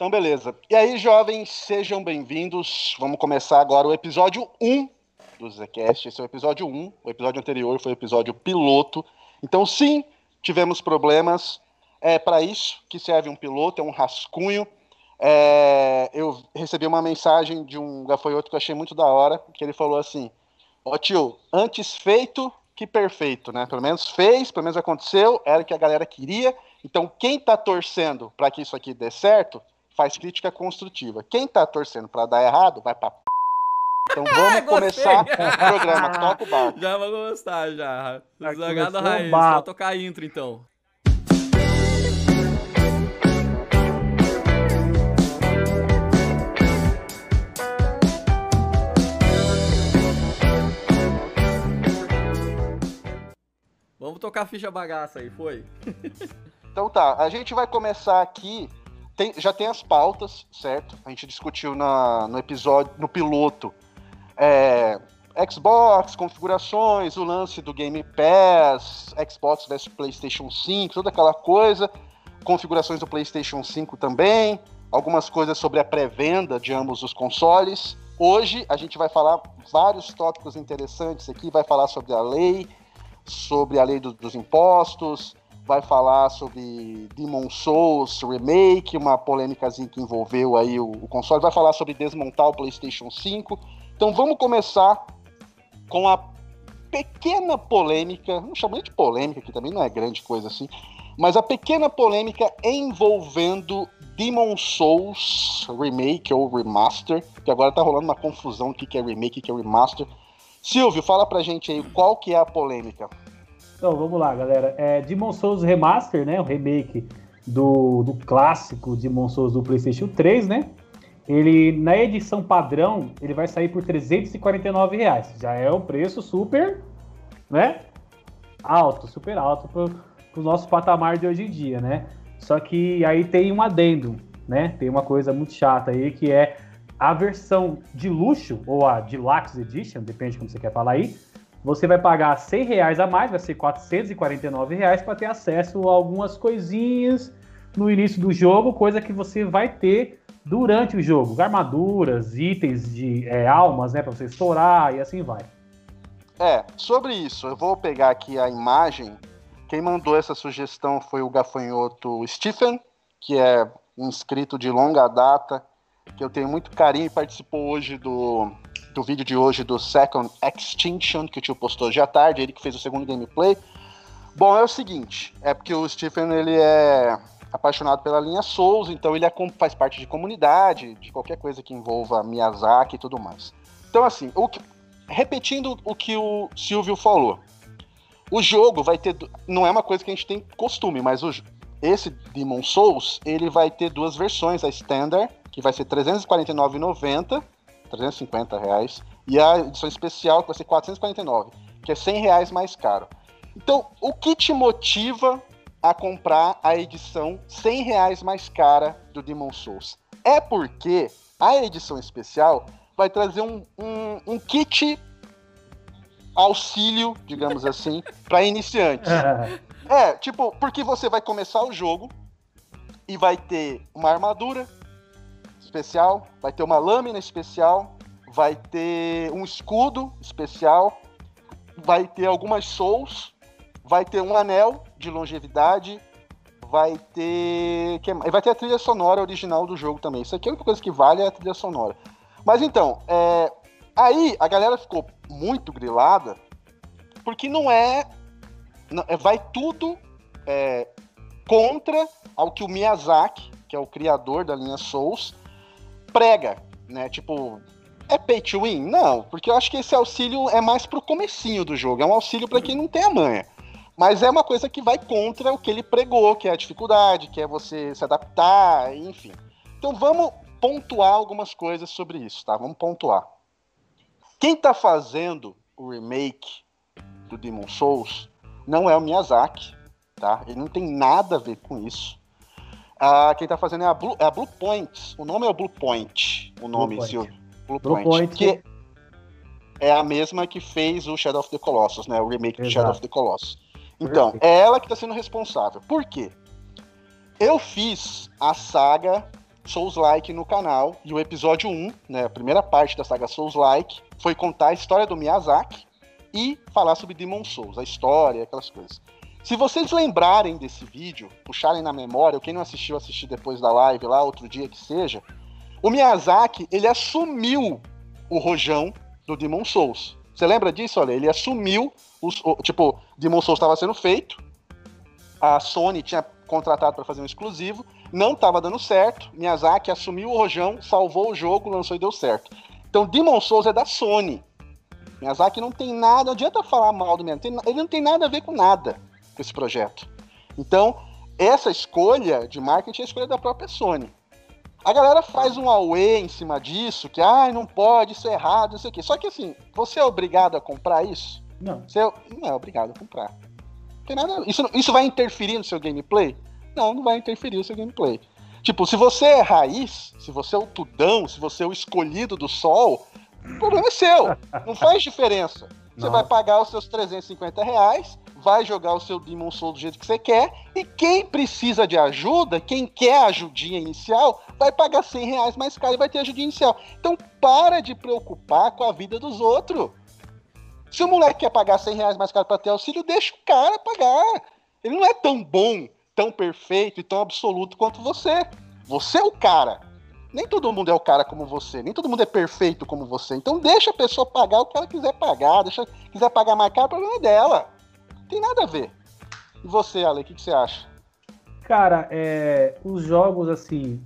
Então, beleza. E aí, jovens, sejam bem-vindos. Vamos começar agora o episódio 1 do Zcast. Esse é o episódio 1. O episódio anterior foi o episódio piloto. Então, sim, tivemos problemas. É para isso que serve um piloto, é um rascunho. É, eu recebi uma mensagem de um gafanhoto que eu achei muito da hora, que ele falou assim: Ó tio, antes feito que perfeito, né? Pelo menos fez, pelo menos aconteceu, era o que a galera queria. Então, quem tá torcendo para que isso aqui dê certo, faz crítica construtiva. Quem tá torcendo para dar errado, vai pra p... Então vamos começar o programa. Toca o barco. Já vou gostar, já. Já o raiz. Vou tocar a intro, então. Vamos tocar a ficha bagaça aí, foi? Então tá, a gente vai começar aqui. Tem- já tem as pautas, certo? A gente discutiu na, no episódio, no piloto, é, Xbox, configurações, o lance do Game Pass, Xbox versus PlayStation 5, toda aquela coisa, configurações do PlayStation 5 também, algumas coisas sobre a pré-venda de ambos os consoles. Hoje a gente vai falar vários tópicos interessantes aqui, vai falar sobre a lei, sobre a lei do- dos impostos, vai falar sobre Demon Souls Remake, uma polêmicazinha que envolveu aí o, o console, vai falar sobre desmontar o PlayStation 5. Então vamos começar com a pequena polêmica, não chamo nem de polêmica, que também não é grande coisa assim, mas a pequena polêmica envolvendo Demon Souls Remake ou Remaster, que agora tá rolando uma confusão do que que é remake e que é remaster. Silvio, fala pra gente aí qual que é a polêmica. Então, vamos lá, galera. É Demon Souls Remaster, né? O remake do, do clássico Demon Souls do PlayStation 3, né? Ele, na edição padrão, ele vai sair por 349 reais. Já é um preço super, né? Alto, super alto pro, pro nosso patamar de hoje em dia, né? Só que aí tem um adendo, né? Tem uma coisa muito chata aí que é a versão de luxo, ou a Deluxe Edition, depende de como você quer falar aí, você vai pagar 100 reais a mais, vai ser 449 reais para ter acesso a algumas coisinhas no início do jogo, coisa que você vai ter durante o jogo, armaduras, itens de é, almas, né, para você estourar e assim vai. É, sobre isso, eu vou pegar aqui a imagem. Quem mandou essa sugestão foi o gafanhoto Stephen, que é um inscrito de longa data, que eu tenho muito carinho e participou hoje do, do vídeo de hoje do Second Extinction, que o tio postou à tarde, ele que fez o segundo gameplay. Bom, é o seguinte, é porque o Stephen ele é apaixonado pela linha Souls, então ele é faz parte de comunidade, de qualquer coisa que envolva Miyazaki e tudo mais. Então, assim, o que- repetindo o que o Silvio falou, o jogo vai ter. Não é uma coisa que a gente tem costume, mas o, esse Demon Souls ele vai ter duas versões: a Standard, que vai ser R$ 349,90, 350 reais, e a edição especial, que vai ser 449, que é 100 reais mais caro. Então, o que te motiva a comprar a edição 100 reais mais cara do Demon Souls? É porque a edição especial vai trazer um, um, um kit auxílio, digamos assim, para iniciantes. É, tipo, porque você vai começar o jogo e vai ter uma armadura especial, vai ter uma lâmina especial, vai ter um escudo especial, vai ter algumas souls, vai ter um anel de longevidade, vai ter. Vai ter a trilha sonora original do jogo também. Isso aqui é a única coisa que vale é a trilha sonora. Mas então, é, aí a galera ficou muito grilada, porque não é. é- vai tudo é, contra ao que o Miyazaki, que é o criador da linha Souls, prega, né? Tipo, é pay to win? Não, porque eu acho que esse auxílio é mais pro comecinho do jogo, é um auxílio para quem não tem a manha. Mas é uma coisa que vai contra o que ele pregou, que é a dificuldade, que é você se adaptar, enfim. Então vamos pontuar algumas coisas sobre isso, tá? Vamos pontuar. Quem tá fazendo o remake do Demon Souls não é o Miyazaki, tá? Ele não tem nada a ver com isso. Ah, quem tá fazendo é a, Blue, é a Blue Point. O nome é o Blue Point. O nome, Point. Silvio. Blue, Blue Point. Point. Que é a mesma que fez o Shadow of the Colossus, né? O remake do Exato. Shadow of the Colossus. Então, Perfeito. é ela que tá sendo responsável. Por quê? Eu fiz a saga Souls-like no canal. E o episódio 1, né, a primeira parte da saga Souls-like, foi contar a história do Miyazaki e falar sobre Demon Souls, a história, aquelas coisas. Se vocês lembrarem desse vídeo, puxarem na memória, ou quem não assistiu, assistir depois da live lá, outro dia que seja, o Miyazaki, ele assumiu o rojão do Demon Souls. Você lembra disso? Olha, ele assumiu, os, o, tipo, Demon Souls estava sendo feito, a Sony tinha contratado para fazer um exclusivo, não estava dando certo, Miyazaki assumiu o rojão, salvou o jogo, lançou e deu certo. Então, Demon Souls é da Sony. Miyazaki não tem nada, não adianta falar mal do Miyazaki, ele não tem nada a ver com nada com esse projeto. Então, essa escolha de marketing é a escolha da própria Sony. A galera faz um away em cima disso, que ah, não pode, isso é errado, não sei o quê. Só que assim, você é obrigado a comprar isso? Não. Você não é obrigado a comprar. Não tem nada. Isso, isso vai interferir no seu gameplay? Não, não vai interferir no seu gameplay. Tipo, se você é raiz, se você é o tudão, se você é o escolhido do sol, o problema é seu. Não faz diferença. Você Não. vai pagar os seus 350 reais, vai jogar o seu Demon Soul do jeito que você quer, e quem precisa de ajuda, quem quer ajudinha inicial, vai pagar 100 reais mais caro e vai ter ajudinha inicial. Então para de preocupar com a vida dos outros. Se o moleque quer pagar 100 reais mais caro para ter auxílio, deixa o cara pagar. Ele não é tão bom, tão perfeito e tão absoluto quanto você. Você é o cara. Nem todo mundo é o cara como você, nem todo mundo é perfeito como você. Então deixa a pessoa pagar o que ela quiser pagar, deixa quiser pagar mais caro, o problema é dela. Não tem nada a ver. E você, Ale, o que, que você acha? Cara, é, os jogos assim,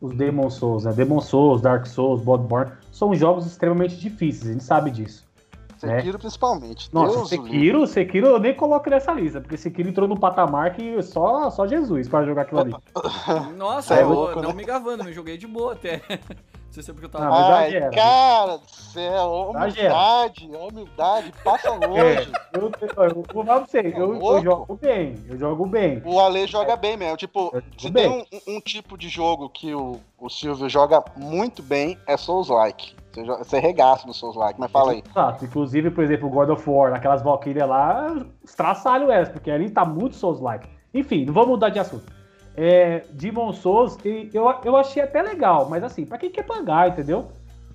os Demon Souls, né? Demon Souls, Dark Souls, Bloodborne, são jogos extremamente difíceis, a gente sabe disso. Sekiro principalmente. Nossa, Deus livre. Sekiro, Sekiro eu nem coloco nessa lista, porque Sekiro entrou no patamar que só, só Jesus para jogar aquilo ali. Nossa, É eu, louco, não né? me gravando, eu joguei de boa até. Não sei se é porque eu Ah, tava. mas Ai, exagera. cara do céu, humildade, humildade, passa É, longe. eu, eu, eu vou falar pra você, eu, eu jogo bem, eu jogo bem. O Ale joga bem mesmo. Tipo, se jogo tem bem. um, um tipo de jogo que o, o Silvio joga muito bem, é Souls-like. Você, jo- você regaça no Souls-like, mas fala aí. Exato. Inclusive, por exemplo, o God of War, naquelas Valkyrias lá, estraçalho elas, porque ali tá muito Souls-like. Enfim, não vou mudar de assunto. É, Demon Souls, e eu, eu achei até legal, mas assim, pra quem quer pagar, entendeu?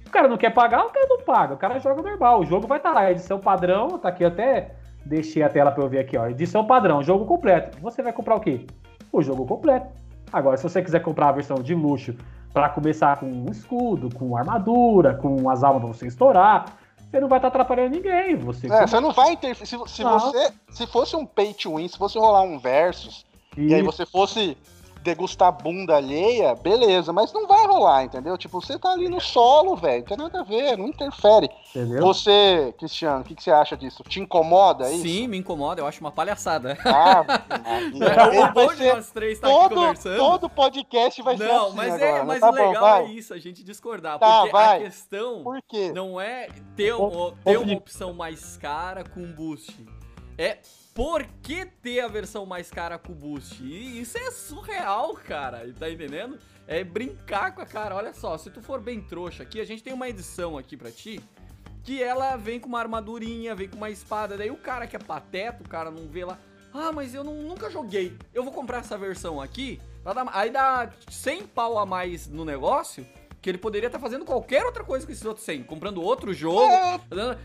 O cara não quer pagar, o cara não paga, o cara joga normal. O jogo vai estar lá, edição padrão, tá aqui até. Deixei a tela pra eu ver aqui, ó. Edição padrão, jogo completo. Você vai comprar o quê? O jogo completo. Agora, se você quiser comprar a versão de luxo pra começar com um escudo, com armadura, com as almas pra você estourar, você não vai estar atrapalhando ninguém. Você É, você não vai interferir. Se, se você. Se fosse um pay to win, se fosse rolar um versus, e aí você fosse degustar bunda alheia, beleza, mas não vai rolar, entendeu? Tipo, você tá ali no solo, velho, não tem nada a ver, não interfere. Entendeu? Você, Cristiano, o que, que você acha disso? Te incomoda isso? Sim, me incomoda, eu acho uma palhaçada. Ah, É o bom de ser nós três aqui todo, conversando. todo podcast vai ser Não, assim mas agora. é, mas Tá o bom, legal vai. é isso, a gente discordar. Tá, porque vai. a questão Por quê? não é ter, um- ter uma opção mais cara com boost. É por que ter a versão mais cara com boost? E isso é surreal, cara. Tá entendendo? É brincar com a cara. Olha só, se tu for bem trouxa aqui, a gente tem uma edição aqui pra ti. Que ela vem com uma armadurinha, vem com uma espada. Daí o cara que é pateta, o cara não vê lá. Ah, mas eu não- nunca joguei. Eu vou comprar essa versão aqui. aí dá 100 pau a mais no negócio. Que ele poderia estar fazendo qualquer outra coisa com esses outros 100. Comprando outro jogo. É,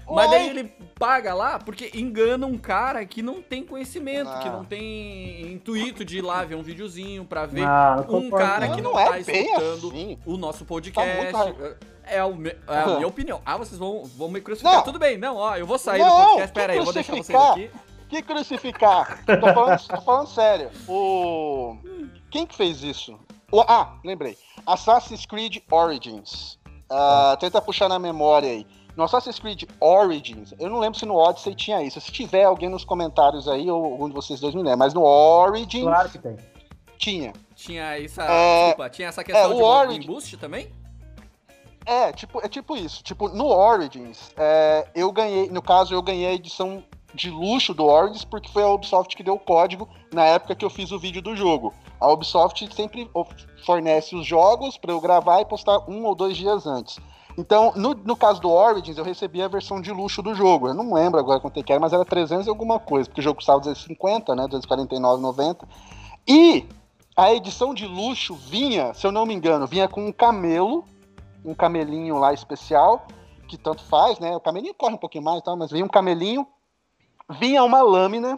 Mas daí ele paga lá porque engana um cara que não tem conhecimento, que Não. tem intuito de ir lá ver um videozinho pra ver Ah, um cara não. que não, Não é tá bem escutando assim. o nosso Tá podcast. muito é, o me- é a minha opinião. Ah, vocês vão, vão me crucificar. Não. Tudo bem, não, ó, eu vou sair Não, do podcast. que Pera aí, eu vou deixar vocês crucificar? aqui. Que crucificar? tô, falando, tô falando sério. O. Quem que fez isso? O- Ah, lembrei. Assassin's Creed Origins. Ah, tenta puxar na memória aí. No Assassin's Creed Origins, eu não lembro se no Odyssey tinha isso. Se tiver alguém nos comentários aí, ou algum de vocês dois me lembra, mas no Origins Claro que tem. tinha. Tinha essa. É, Desculpa, tinha essa questão o de Origin- boost também? É, tipo, é tipo isso. Tipo, no Origins, é, eu ganhei, no caso, eu ganhei a edição de luxo do Origins porque foi a Ubisoft que deu o código na época que eu fiz o vídeo do jogo. A Ubisoft sempre fornece os jogos pra eu gravar e postar um ou dois dias antes. Então, no, no caso do Origins, eu recebi a versão de luxo do jogo. Eu não lembro agora quanto é que era, mas era 300 e alguma coisa, porque o jogo custava 250, né, 249,90. E a edição de luxo vinha, se eu não me engano, vinha com um camelo, um camelinho lá especial, que tanto faz, né? O camelinho corre um pouquinho mais, tal, mas vinha um camelinho, vinha uma lâmina.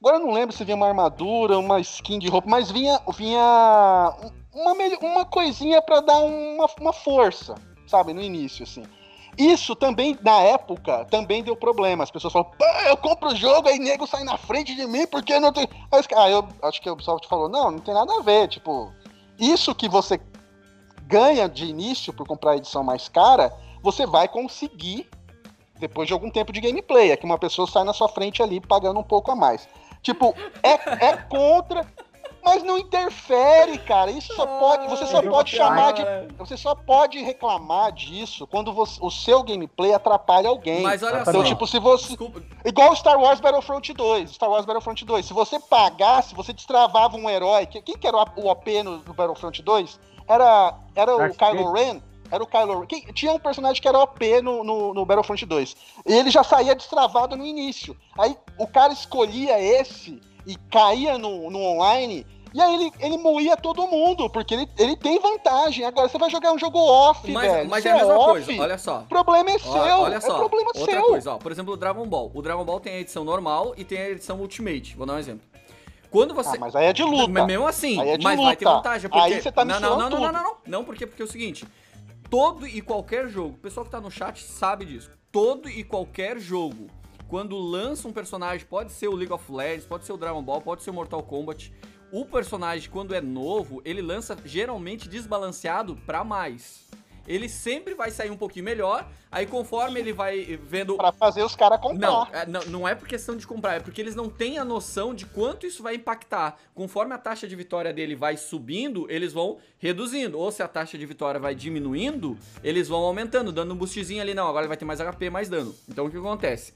Agora eu não lembro se vinha uma armadura, uma skin de roupa, mas vinha, vinha uma, uma coisinha para dar uma, uma força, sabe, no início, assim. Isso também, na época, também deu problema. As pessoas falam, eu compro o jogo, aí nego sai na frente de mim, porque não tem. Aí, eu acho que o Ubisoft falou, não, não tem nada a ver. Tipo, isso que você ganha de início por comprar a edição mais cara, você vai conseguir depois de algum tempo de gameplay. É que uma pessoa sai na sua frente ali pagando um pouco a mais. Tipo, é, é contra mas não interfere, cara. Isso só pode. Você só pode chamar de. Você só pode reclamar disso quando você, o seu gameplay atrapalha alguém. Mas olha então, só. tipo, se você. Desculpa. Igual Star Wars Battlefront 2. Star Wars Battlefront 2. Se você pagasse, você destravava um herói. Quem que era o OP no, no Battlefront 2? Era, era o Kylo Ren. Era o Kylo Ren. Tinha um personagem que era OP no, no, no, Battlefront 2. E ele já saía destravado no início. Aí o cara escolhia esse e caía no, no online e aí ele, ele moía todo mundo, porque ele, ele tem vantagem. Agora você vai jogar um jogo off, mas, velho. Mas é a mesma off. coisa, olha só. O problema é seu. Olha só. É problema Outra seu. coisa, ó. Por exemplo, o Dragon Ball. O Dragon Ball tem a edição normal e tem a edição Ultimate. Vou dar um exemplo. Quando você. Ah, mas aí é de luta. Mesmo assim, é mas luta. vai ter vantagem. Porque... Aí você tá não, não, não, não, não, não, não. Não, porque, porque é o seguinte. Todo e qualquer jogo, o pessoal que tá no chat sabe disso. Todo e qualquer jogo, quando lança um personagem, pode ser o League of Legends, pode ser o Dragon Ball, pode ser o Mortal Kombat o personagem, quando é novo, ele lança geralmente desbalanceado para mais. Ele sempre vai sair um pouquinho melhor, aí conforme ele vai vendo. Pra fazer os caras comprar. Não, é, não, não é por questão de comprar, é porque eles não têm a noção de quanto isso vai impactar. Conforme a taxa de vitória dele vai subindo, eles vão reduzindo. Ou se a taxa de vitória vai diminuindo, eles vão aumentando, dando um boostzinho ali. Não, agora ele vai ter mais HP, mais dano. Então o que acontece?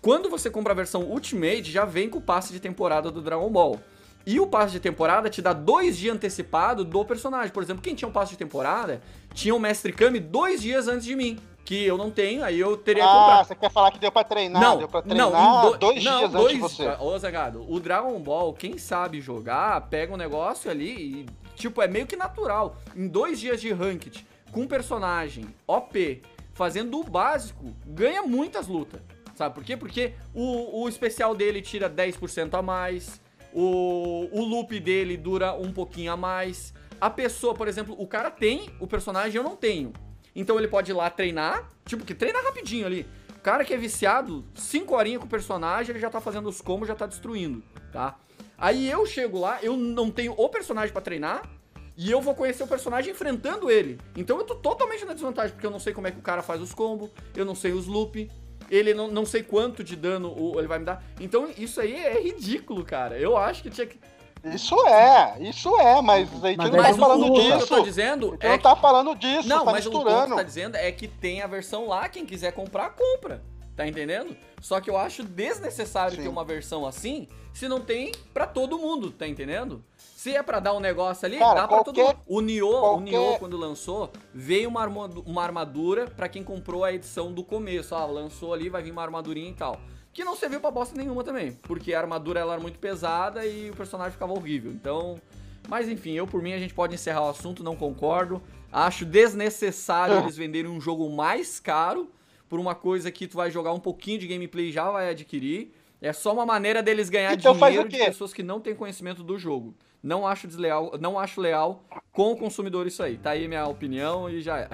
Quando você compra a versão Ultimate, já vem com o passe de temporada do Dragon Ball. E o passe de temporada te dá dois dias antecipado do personagem. Por exemplo, quem tinha um passe de temporada tinha o Mestre Kami dois dias antes de mim. Que eu não tenho, aí eu teria que comprar. Ah, você quer falar que deu pra treinar? Não, deu pra treinar não, do... dois não, dias dois... antes de você. Ô, Zagado, o Dragon Ball, quem sabe jogar, pega um negócio ali e, tipo, é meio que natural. Em dois dias de ranked, com um personagem OP, fazendo o básico, ganha muitas lutas. Sabe por quê? Porque o, o especial dele tira 10% a mais o, o loop dele dura um pouquinho a mais. A pessoa, por exemplo, o cara tem o personagem, eu não tenho. Então ele pode ir lá treinar, tipo, que treina rapidinho ali. O cara que é viciado, 5 horinhas com o personagem, ele já tá fazendo os combos, já tá destruindo, tá? Aí eu chego lá, eu não tenho o personagem para treinar, e eu vou conhecer o personagem enfrentando ele. Então eu tô totalmente na desvantagem, porque eu não sei como é que o cara faz os combos, eu não sei os loop, ele não, não sei quanto de dano ele vai me dar. Então isso aí é ridículo, cara. Eu acho que tinha que. Isso é, isso é, mas a gente mas não tá falando disso. O que eu tô dizendo é não tá falando disso, não, tá mas misturando. o que tá dizendo é que tem a versão lá, quem quiser comprar, compra. Tá entendendo? Só que eu acho desnecessário Sim. ter uma versão assim, se não tem para todo mundo, tá entendendo? Se é pra dar um negócio ali, Cara, dá pra todo mundo. O Nioh, qualquer... o Nioh, quando lançou, veio uma, uma armadura para quem comprou a edição do começo. Ah, lançou ali, vai vir uma armadurinha e tal. Que não serviu pra bosta nenhuma também. Porque a armadura ela era muito pesada e o personagem ficava horrível. Então. Mas enfim, eu por mim a gente pode encerrar o assunto, não concordo. Acho desnecessário eles venderem um jogo mais caro por uma coisa que tu vai jogar um pouquinho de gameplay e já vai adquirir. É só uma maneira deles ganhar então dinheiro de pessoas que não têm conhecimento do jogo. Não acho desleal, não acho leal com o consumidor isso aí. Tá aí minha opinião e já é.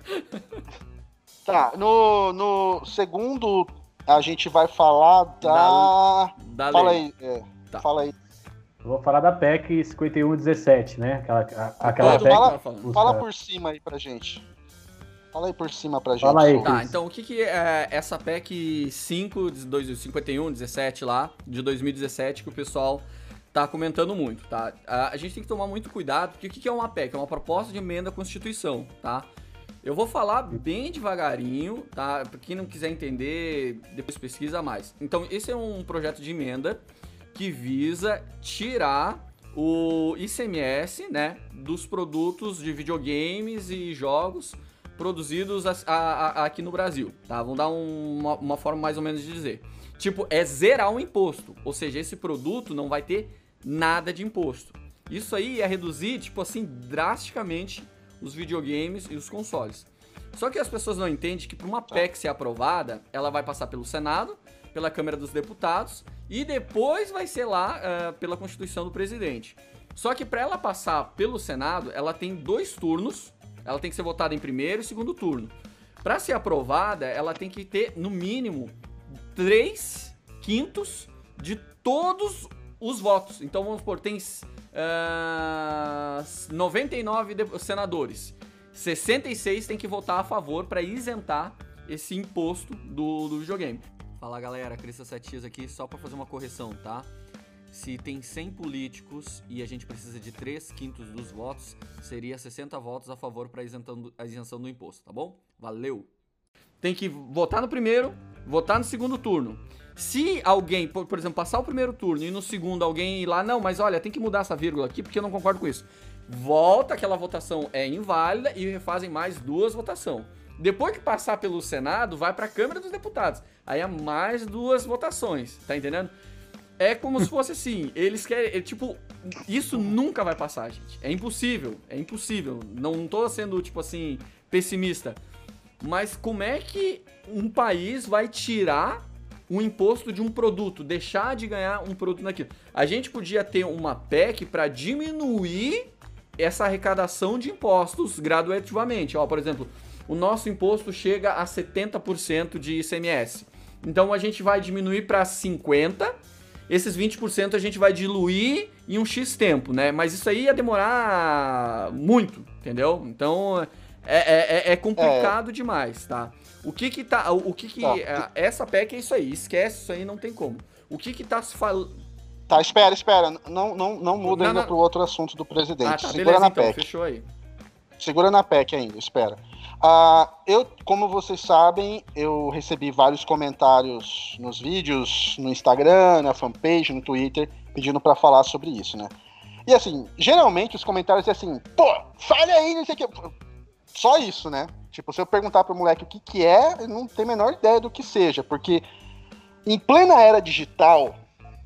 tá, no, no segundo a gente vai falar da. Da, da fala lei. aí. É, tá. Fala aí. Eu vou falar da PEC 5117, né? Aquela, aquela PEC. Fala, fala por cima aí pra gente. Fala aí por cima pra gente. Fala aí, Tá, então o que, que é essa PEC 5, 51, 17 lá, de 2017, que o pessoal tá comentando muito, tá? A, gente tem que tomar muito cuidado, porque o que é uma PEC? É uma proposta de emenda à Constituição, tá? Eu vou falar bem devagarinho, tá? Pra quem não quiser entender, depois pesquisa mais. Então, esse é um projeto de emenda que visa tirar o ICMS, né, dos produtos de videogames e jogos produzidos a, a, a, aqui no Brasil, tá? Vamos dar um, uma, uma forma mais ou menos de dizer. Tipo, é zerar o imposto, ou seja, esse produto não vai ter nada de imposto. Isso aí ia reduzir, tipo assim, drasticamente os videogames e os consoles. Só que as pessoas não entendem que para uma PEC ser aprovada, ela vai passar pelo Senado, pela Câmara dos Deputados e depois vai ser lá uh, pela Constituição do Presidente. Só que para ela passar pelo Senado, ela tem dois turnos. Ela tem que ser votada em primeiro e segundo turno. Para ser aprovada, ela tem que ter, no mínimo, três quintos de todos os votos. Então vamos supor, tem uh, 99 senadores. 66 tem que votar a favor para isentar esse imposto do, do videogame. Fala galera, Crista Satias aqui só para fazer uma correção, tá? Se tem 100 políticos e a gente precisa de 3 quintos dos votos, seria 60 votos a favor para a isenção do imposto, tá bom? Valeu! Tem que votar no primeiro, votar no segundo turno. Se alguém, por, por, exemplo, passar o primeiro turno e no segundo alguém ir lá, não, mas olha, tem que mudar essa vírgula aqui porque eu não concordo com isso. Volta, aquela votação é inválida e refazem mais duas votações. Depois que passar pelo Senado, vai para a Câmara dos Deputados. Aí há mais duas votações, tá entendendo? É como se fosse assim, eles querem, é, tipo, isso nunca vai passar, gente. É impossível, é impossível. Não, não tô sendo, tipo assim, pessimista. Mas como é que um país vai tirar um imposto de um produto, deixar de ganhar um produto naquilo. A gente podia ter uma PEC para diminuir essa arrecadação de impostos gradativamente. Ó, por exemplo, o nosso imposto chega a 70% de ICMS. Então a gente vai diminuir para 50%, esses 20% a gente vai diluir em um X tempo, né? Mas isso aí ia demorar muito, entendeu? Então é, é, é complicado é. demais, tá? O que que tá. O que que. Tá. É, essa PEC é isso aí. Esquece isso aí, não tem como. O que que tá se falando. Tá, espera, espera. Não, não, não muda não, ainda não... pro outro assunto do presidente. Ah, tá, Segura beleza, na então, PEC. Fechou aí. Segura na PEC ainda, espera. Uh, eu, como vocês sabem, eu recebi vários comentários nos vídeos, no Instagram, na fanpage, no Twitter, pedindo para falar sobre isso, né? E assim, geralmente os comentários é assim, pô, fale aí, não sei o que. Só isso, né? Tipo, se eu perguntar pro moleque o que que é, ele não tem a menor ideia do que seja, porque em plena era digital,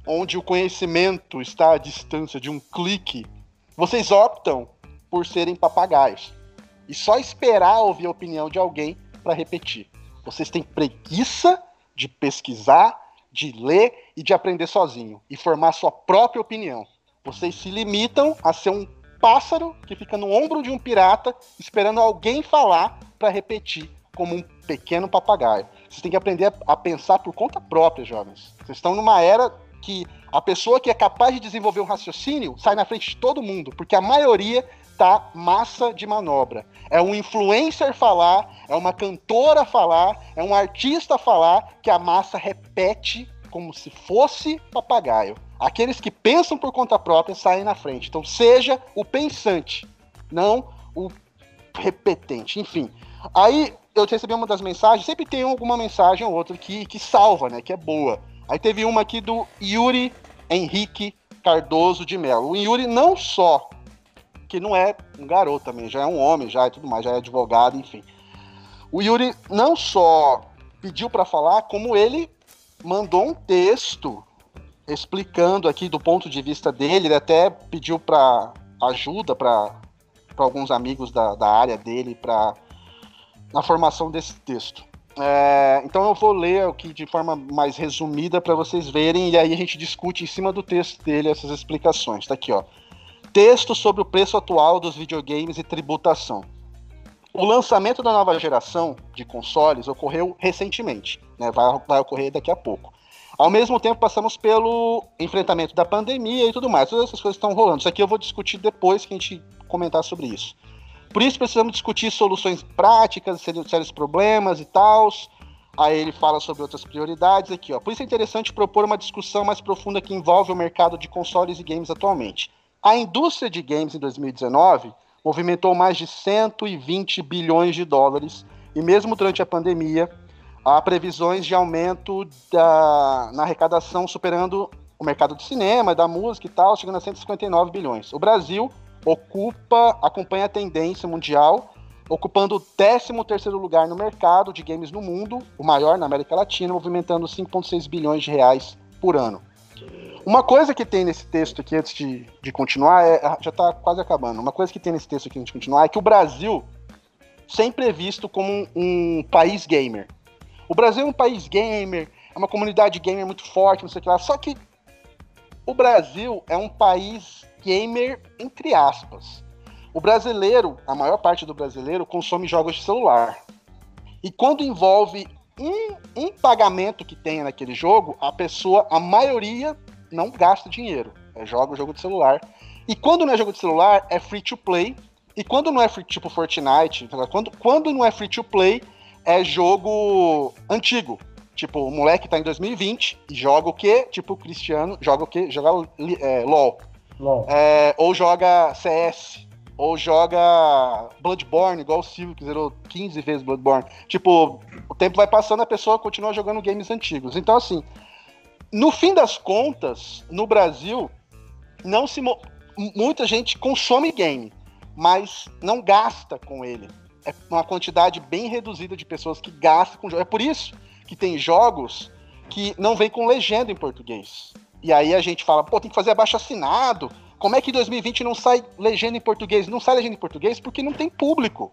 onde o conhecimento está à distância de um clique, vocês optam por serem papagaios e só esperar ouvir a opinião de alguém para repetir. Vocês têm preguiça de pesquisar, de ler e de aprender sozinho e formar sua própria opinião. Vocês se limitam a ser um pássaro que fica no ombro de um pirata esperando alguém falar para repetir como um pequeno papagaio. Vocês têm que aprender a, pensar por conta própria, jovens. Vocês estão numa era que a pessoa que é capaz de desenvolver um raciocínio sai na frente de todo mundo, porque a maioria massa de manobra. É um influencer falar, é uma cantora falar, é um artista falar que a massa repete como se fosse papagaio. Aqueles que pensam por conta própria saem na frente. Então seja o pensante, não o repetente. Enfim, aí eu recebi uma das mensagens, sempre tem alguma mensagem ou outra que, que salva, né? Que é boa. Aí teve uma aqui do Yuri Henrique Cardoso de Mello. O Yuri não só que não é um garoto também, já é um homem, já é tudo mais, já é advogado, enfim. O Yuri não só pediu para falar, como ele mandou um texto explicando aqui do ponto de vista dele, ele até pediu para ajuda para alguns amigos da, da área dele para na formação desse texto. É, então eu vou ler aqui de forma mais resumida para vocês verem e aí a gente discute em cima do texto dele essas explicações. Tá aqui, ó. Texto sobre o preço atual dos videogames e tributação. O lançamento da nova geração de consoles ocorreu recentemente, né? vai, vai ocorrer daqui a pouco. Ao mesmo tempo, passamos pelo enfrentamento da pandemia e tudo mais. Todas essas coisas estão rolando. Isso aqui eu vou discutir depois que a gente comentar sobre isso. Por isso, precisamos discutir soluções práticas, sérios problemas e tal. Aí ele fala sobre outras prioridades aqui, ó. Por isso é interessante propor uma discussão mais profunda que envolve o mercado de consoles e games atualmente. A indústria de games em 2019 movimentou mais de 120 bilhões de dólares e mesmo durante a pandemia há previsões de aumento da, na arrecadação superando o mercado de cinema, da música e tal, chegando a 159 bilhões. O Brasil ocupa, acompanha a tendência mundial, ocupando o 13º lugar no mercado de games no mundo, o maior na América Latina, movimentando 5,6 bilhões de reais por ano. Uma coisa que tem nesse texto aqui, antes de, de continuar, é, já está quase acabando. Uma coisa que tem nesse texto aqui antes de continuar é que o Brasil sempre é visto como um, um país gamer. O Brasil é um país gamer, é uma comunidade gamer muito forte, não sei o que lá. Só que o Brasil é um país gamer entre aspas. O brasileiro, a maior parte do brasileiro, consome jogos de celular. E quando envolve um, um pagamento que tenha naquele jogo, a pessoa, a maioria, não gasta dinheiro. É, joga o jogo de celular. E quando não é jogo de celular, é free to play. E quando não é free, tipo Fortnite, quando, quando não é free to play, é jogo antigo. Tipo, o moleque tá em 2020 e joga o quê? Tipo, o Cristiano joga o quê? Joga é, LOL. LOL. É, ou joga CS. Ou joga Bloodborne, igual o Silvio, que zerou 15 vezes Bloodborne. Tipo, o tempo vai passando, a pessoa continua jogando games antigos. Então, assim, no fim das contas, no Brasil, não se muita gente consome game, mas não gasta com ele. É uma quantidade bem reduzida de pessoas que gastam com jogo. É por isso que tem jogos que não vem com legenda em português. E aí a gente fala, pô, tem que fazer abaixo assinado. Como é que em 2020 não sai legenda em português? Não sai legenda em português porque não tem público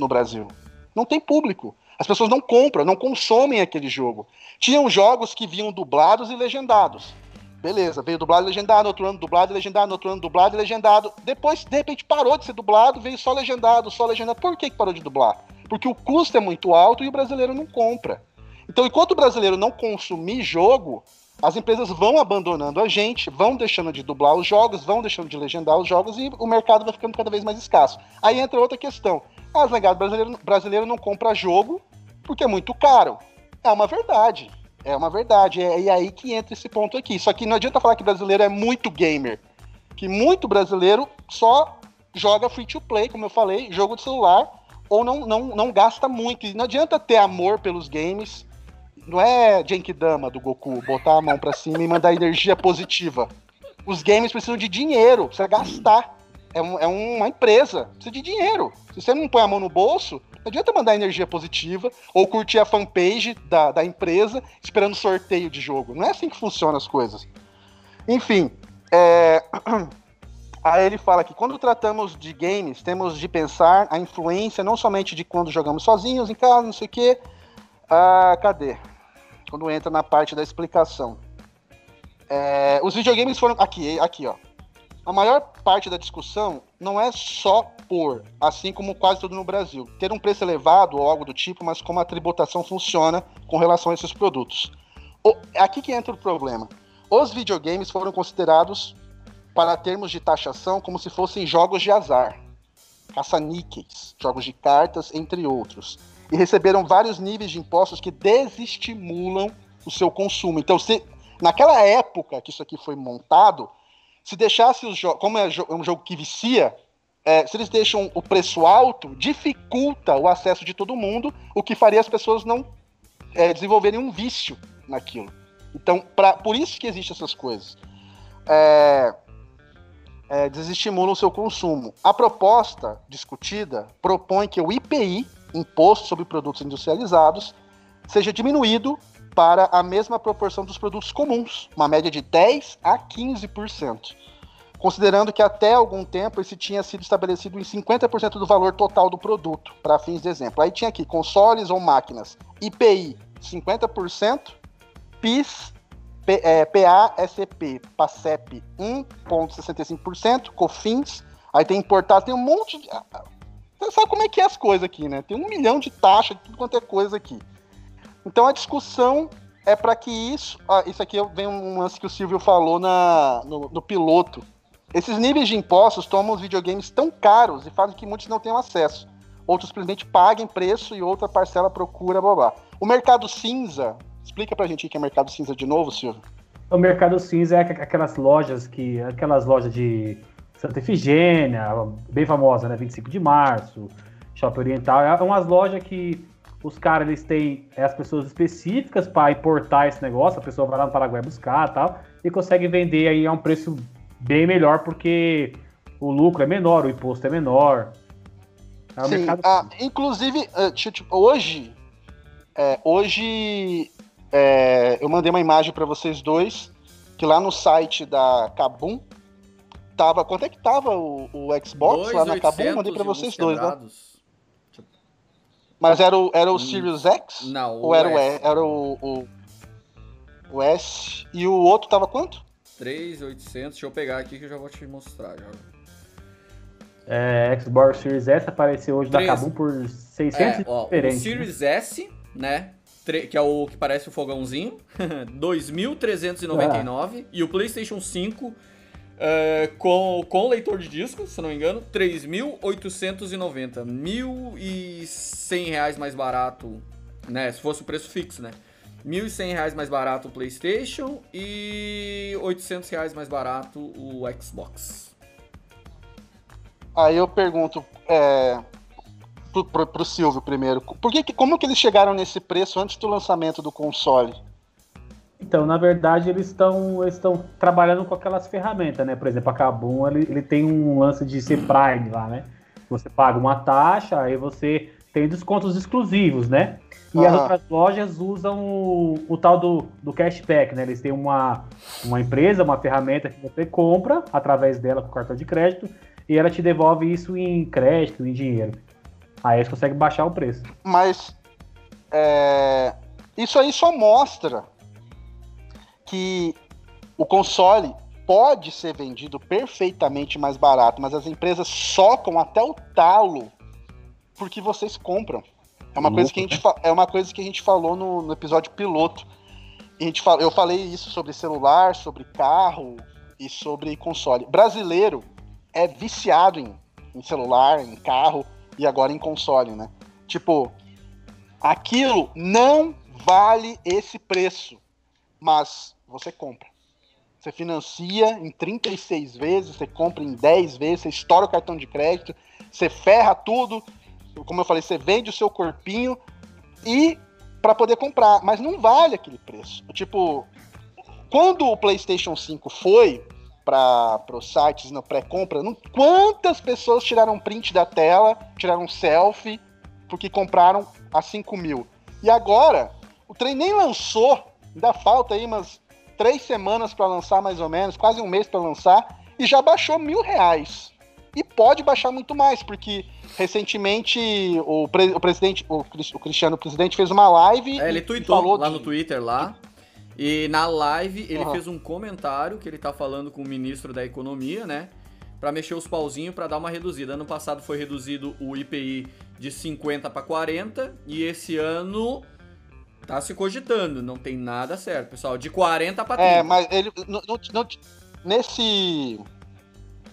no Brasil. Não tem público. As pessoas não compram, não consomem aquele jogo. Tinham jogos que vinham dublados e legendados. Beleza, veio dublado e legendado, outro ano dublado e legendado, outro ano dublado e legendado. Depois, de repente, parou de ser dublado, veio só legendado, só legendado. Por que, que parou de dublar? Porque o custo é muito alto e o brasileiro não compra. Então, enquanto o brasileiro não consumir jogo, as empresas vão abandonando a gente, vão deixando de dublar os jogos, vão deixando de legendar os jogos e o mercado vai ficando cada vez mais escasso. Aí entra outra questão. Ah, Zangado, brasileiro, brasileiro não compra jogo porque é muito caro. É uma verdade. É uma verdade. É, é aí que entra esse ponto aqui. Só que não adianta falar que brasileiro é muito gamer. Que muito brasileiro só joga free to play, como eu falei, jogo de celular, ou não, não, não gasta muito. E não adianta ter amor pelos games. Não é Genkidama do Goku, botar a mão pra cima e mandar energia positiva. Os games precisam de dinheiro, precisa gastar é, um, é uma empresa, precisa de dinheiro. Se você não põe a mão no bolso, não adianta mandar energia positiva ou curtir a fanpage da, da empresa esperando sorteio de jogo. Não é assim que funcionam as coisas. Enfim, é... aí ele fala que quando tratamos de games, temos de pensar a influência não somente de quando jogamos sozinhos em casa, não sei o quê. Ah, cadê? Quando entra na parte da explicação. É... os videogames foram. Aqui, aqui, ó a maior parte da discussão não é só por, assim como quase tudo no Brasil, ter um preço elevado ou algo do tipo, mas como a tributação funciona com relação a esses produtos. O, é aqui que entra o problema. Os videogames foram considerados, para termos de taxação, como se fossem jogos de azar, caça-níqueis, jogos de cartas, entre outros. E receberam vários níveis de impostos que desestimulam o seu consumo. Então, se, naquela época que isso aqui foi montado, se deixasse os jogos, como é, é um jogo que vicia, é, se eles deixam o preço alto, dificulta o acesso de todo mundo, o que faria as pessoas não é, desenvolverem um vício naquilo. Então, pra, por isso que existem essas coisas. É, é, desestimulam o seu consumo. A proposta discutida propõe que o IPI, Imposto sobre Produtos Industrializados, seja diminuído para a mesma proporção dos produtos comuns, uma média de 10 a 15%. Considerando que até algum tempo esse tinha sido estabelecido em 50% do valor total do produto, para fins de exemplo. Aí tinha aqui consoles ou máquinas, IPI 50%, PIS, P, é, PASCP, PASEP 1,65%, COFINS, aí tem importado, tem um monte de. Você sabe como é que é as coisas aqui, né? Tem um milhão de taxas, tudo quanto é coisa aqui. Então a discussão é para que isso. Ah, isso aqui vem um lance que o Silvio falou na, no, no, piloto. Esses níveis de impostos tomam os videogames tão caros e fazem que muitos não tenham acesso. Outros simplesmente paguem preço e outra parcela procura, blá. O mercado cinza. Explica pra gente o que é mercado cinza de novo, Silvio. O mercado cinza é aquelas lojas que. aquelas lojas de Santa Efigênia, bem famosa, né? 25 de março, Shopping Oriental. É umas lojas que os caras, eles têm é, as pessoas específicas para importar esse negócio, a pessoa vai lá no Paraguai buscar tal, e consegue vender aí a um preço bem melhor, porque o lucro é menor, o imposto é menor. É Sim, mercado... ah, inclusive, eh, hoje, é, hoje é, eu mandei uma imagem para vocês dois que lá no site da Kabum tava. Quanto é que tava o, o Xbox lá na Kabum? Mandei pra vocês dois, né? Mas era o, era o hum. Sirius X? Não, Ou era, S. O, era o, o, o S. E o outro tava quanto? 3,800. Deixa eu pegar aqui que eu já vou te mostrar. Já. É, Xbox Series S apareceu hoje 3. da Kabum por 600 é, ó, diferentes. O Series né? S, né? Que é o que parece o fogãozinho, 2.399. Ah. E o PlayStation 5 é, com, com leitor de disco, se não me engano, 3.890. R$ 1.100 mais barato, né? Se fosse o preço fixo, né? R$ 1.100 mais barato o PlayStation e 800 reais mais barato o Xbox. Aí eu pergunto é, pro, pro, pro Silvio primeiro, por que, como que eles chegaram nesse preço antes do lançamento do console? Então, na verdade, eles estão estão trabalhando com aquelas ferramentas, né? Por exemplo, a Kabum, ele, ele tem um lance de ser Prime lá, né? Você paga uma taxa, aí você tem descontos exclusivos, né? E uhum. as outras lojas usam o, o, tal do, do cashback, né? Eles têm uma, uma empresa, uma ferramenta que você compra através dela com cartão de crédito e ela te devolve isso em crédito, em dinheiro. Aí você consegue baixar o preço. Mas é, isso aí só mostra que o console pode ser vendido perfeitamente mais barato, mas as empresas socam até o talo porque vocês compram. É uma, coisa que a gente, é uma coisa que a gente falou no, no episódio piloto. A gente eu falei isso sobre celular, sobre carro e sobre console. Brasileiro é viciado em, em celular, em carro e agora em console, né? Tipo, aquilo não vale esse preço, mas você compra. Você financia em 36 vezes, você compra em 10 vezes, você estoura o cartão de crédito, você ferra tudo, como eu falei, você vende o seu corpinho e para poder comprar, mas não vale aquele preço. Tipo, quando o PlayStation 5 foi para os sites na pré-compra, quantas pessoas tiraram print da tela, tiraram selfie, porque compraram a 5 mil? E agora, o trem nem lançou, ainda falta aí umas três semanas para lançar mais ou menos, quase um mês para lançar, e já baixou mil reais. E pode baixar muito mais, porque recentemente o, pre o presidente, o, Cristiano o presidente fez uma live. É, ele tweetou lá de... no Twitter lá. E na live ele uhum. fez um comentário que ele tá falando com o ministro da Economia, né? Para mexer os pauzinhos para dar uma reduzida. Ano passado foi reduzido o IPI de 50 para 40 e esse ano Tá se cogitando, não tem nada certo, pessoal. De 40 para 30. É, mas ele. Nesse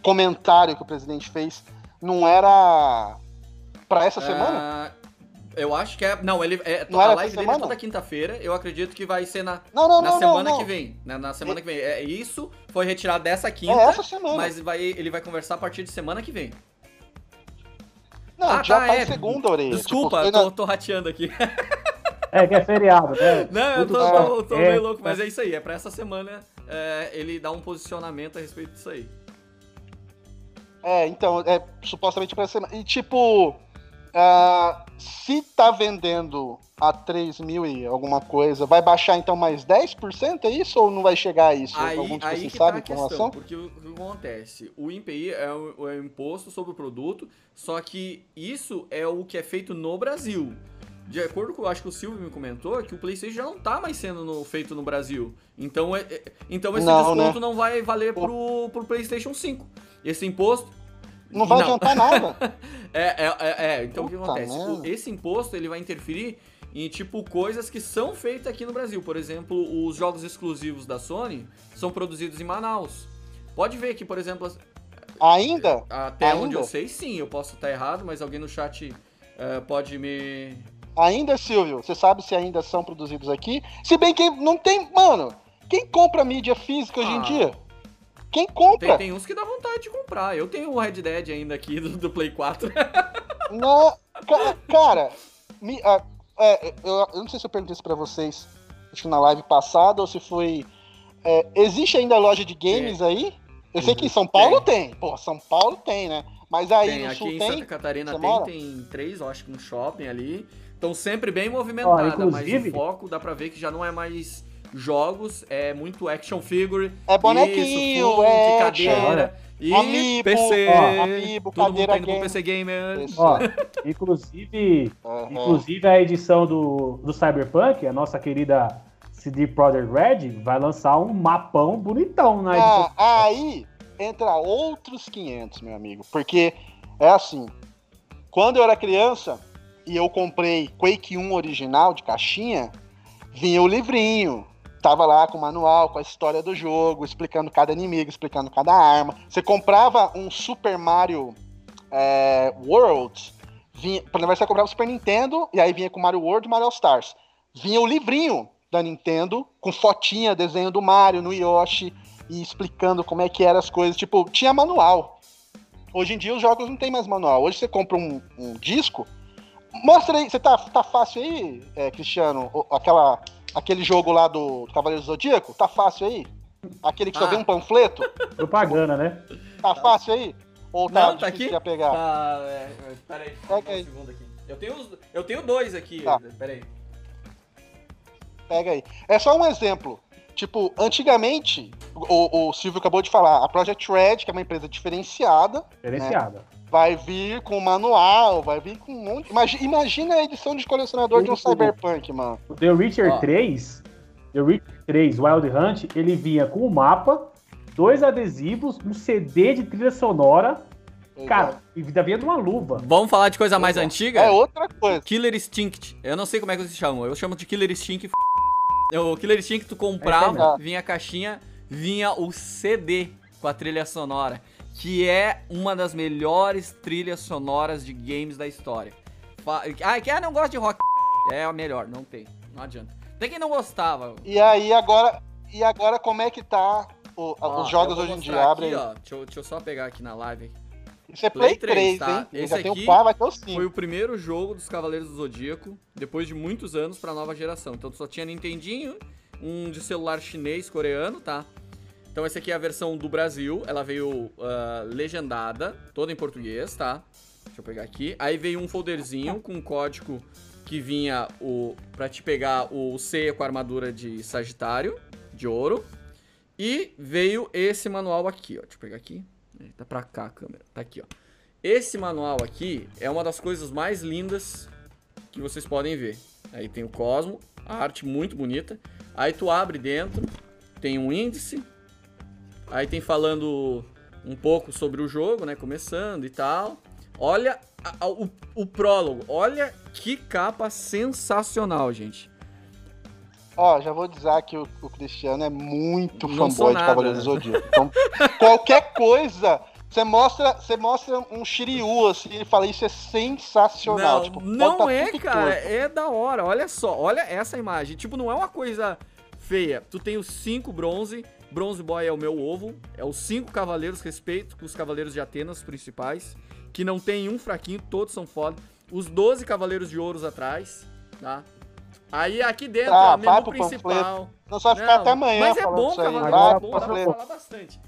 comentário que o presidente fez, não era para essa é, semana? Eu acho que é. Não, ele é. Não a live dele é toda quinta-feira. Eu acredito que vai ser na, não, não, na não, semana que vem. Na, na semana que vem. É, isso foi retirado dessa quinta. É essa semana. Mas vai, ele vai conversar a partir de semana que vem. Não, ah, já tá, tá é. segunda orelha. Desculpa, tipo, tô, tô rateando aqui. É, que é feriado, né? Não, eu tô, tô, tô é, meio louco, mas é isso aí. É pra essa semana é, ele dar um posicionamento a respeito disso aí. É, então, é supostamente pra essa semana. E tipo, uh, se tá vendendo a 3 mil e alguma coisa, vai baixar então mais 10%? É isso ou não vai chegar a isso? Aí, Algum aí que sabe tá a questão, porque o que acontece? O IPI é o, é o imposto sobre o produto, só que isso é o que é feito no Brasil de acordo com, acho que o Silvio me comentou, que o PlayStation já não tá mais sendo no, feito no Brasil. Então, é, é então esse não, desconto né? não vai valer pro, pro PlayStation 5. Esse imposto. Não vai não. adiantar nada. é, é, é, é, então Puta o que acontece? O, esse imposto ele vai interferir em tipo coisas que são feitas aqui no Brasil. Por exemplo, os jogos exclusivos da Sony são produzidos em Manaus. Pode ver que, por exemplo. Ainda? Até Ainda? onde eu sei, sim. Eu posso estar errado, mas alguém no chat uh, pode me, Ainda, Silvio, você sabe se ainda são produzidos aqui? Se bem que não tem. Mano, quem compra mídia física hoje em ah. dia? Quem compra? Tem, tem, uns que dá vontade de comprar. Eu tenho o Red Dead ainda aqui do, do Play 4. não, cara, me, uh, é, eu, eu, não sei se eu perguntei isso pra vocês acho que na live passada ou se foi. É, existe ainda loja de games aí? Eu sei que em São Paulo tem. tem. Pô, São Paulo tem, né? Mas aí tem, no aqui sul em tem. Santa Catarina tem, mora? tem três, eu acho que um shopping ali. Estão sempre bem movimentadas, mas o foco dá pra ver que já não é mais jogos, é muito action figure. É bonequinho, isso, é cadeira. E Amiibo, PC, ó, amiibo, todo mundo cadeira tá indo game. PC Gamer. Ó, inclusive, Aham. inclusive a edição do, do Cyberpunk, a nossa querida CD Projekt Red, vai lançar um mapão bonitão na edição. Ah, aí entra outros 500, meu amigo. Porque é assim, quando eu era criança e eu comprei Quake 1 original de caixinha, vinha o livrinho. Tava lá com o manual, com a história do jogo, explicando cada inimigo, explicando cada arma. Você comprava um Super Mario é, World, vinha, por exemplo, você comprava o Super Nintendo, e aí vinha com Mario World e Mario All Stars. Vinha o livrinho da Nintendo, com fotinha, desenho do Mario, no Yoshi, e explicando como é que eram as coisas. Tipo, tinha manual. Hoje em dia os jogos não tem mais manual. Hoje você compra um, um disco. Mostra aí, você tá, tá fácil aí, é, Cristiano? Aquela, aquele jogo lá do Cavaleiro do Zodíaco? Tá fácil aí? Aquele que só Ah. vem um panfleto? Propaganda, né? Tá fácil aí? Ou tá Não, tá aqui? pegar? Tá, é, é, peraí, Pega só um aí. segundo aqui. Eu tenho, eu tenho dois aqui, Tá. peraí. Pega aí. É só um exemplo. Tipo, antigamente, o, o Silvio acabou de falar, a Project Red, que é uma empresa diferenciada, Diferenciada. Vai vir com manual, vai vir com um monte. Imagina, imagina a edição de colecionador de um. Cyberpunk, mano. O The Witcher Ó. 3, The Witcher 3 Wild Hunt, ele vinha com o mapa, dois adesivos, um CD de trilha sonora, cara, e ainda vinha de uma luva. Vamos falar de coisa mais Exato. antiga? É outra coisa. Killer Instinct. Eu não sei como é que vocês chamam. Eu chamo de Killer Instinct. O Killer Instinct tu É comprava, aí. vinha a caixinha, vinha o CD com a trilha sonora, que é uma das melhores trilhas sonoras de games da história. Ah, quem não gosta de rock é a melhor, não tem, não adianta. Tem quem não gostava. E aí agora, e agora como é que tá o- Ó, os jogos hoje em dia? Abre aqui, ó. Deixa eu, deixa eu só pegar aqui na live. Isso é Play, Play 3, 3, tá? hein? Esse Já tem aqui o 4, vai ter o 5. Foi o primeiro jogo dos Cavaleiros do Zodíaco, depois de muitos anos pra nova geração. Então só tinha Nintendinho, um de celular chinês, coreano, tá? Então essa aqui é a versão do Brasil, ela veio ah, legendada, toda em português, tá? Deixa eu pegar aqui. Aí veio um folderzinho com um código que vinha o para te pegar o C com a armadura de Sagitário, de ouro. E veio esse manual aqui, ó. Deixa eu pegar aqui. Tá pra cá a câmera. Tá aqui, ó. Esse manual aqui é uma das coisas mais lindas que vocês podem ver. Aí tem o Cosmo, a arte muito bonita. Aí tu abre dentro, tem um índice. Aí tem falando um pouco sobre o jogo, né? Começando e tal. Olha a- a- o, o prólogo. Olha que capa sensacional, gente. Ó, já vou dizer que o, o Cristiano é muito Não fanboy de. Cavaleiro do Zodíaco. Então, qualquer coisa, você mostra, você mostra um Shiryu assim, ele fala, isso é sensacional. Não, tipo, não é, cara. torto. É da hora. Olha só, olha essa imagem. Tipo, não é uma coisa feia. Tu tem os cinco bronze. Bronze Boy é o meu ovo. É os cinco cavaleiros, respeito com os cavaleiros de Atenas principais. Que não tem um fraquinho, todos são foda. Os 12 cavaleiros de ouros atrás, tá? Aí aqui dentro, Tá, ó, vai menu pro principal. Não só ficar Não, até amanhã Mas é bom, cavaleiro. É bom, dá pra Cavaleiro. falar bastante.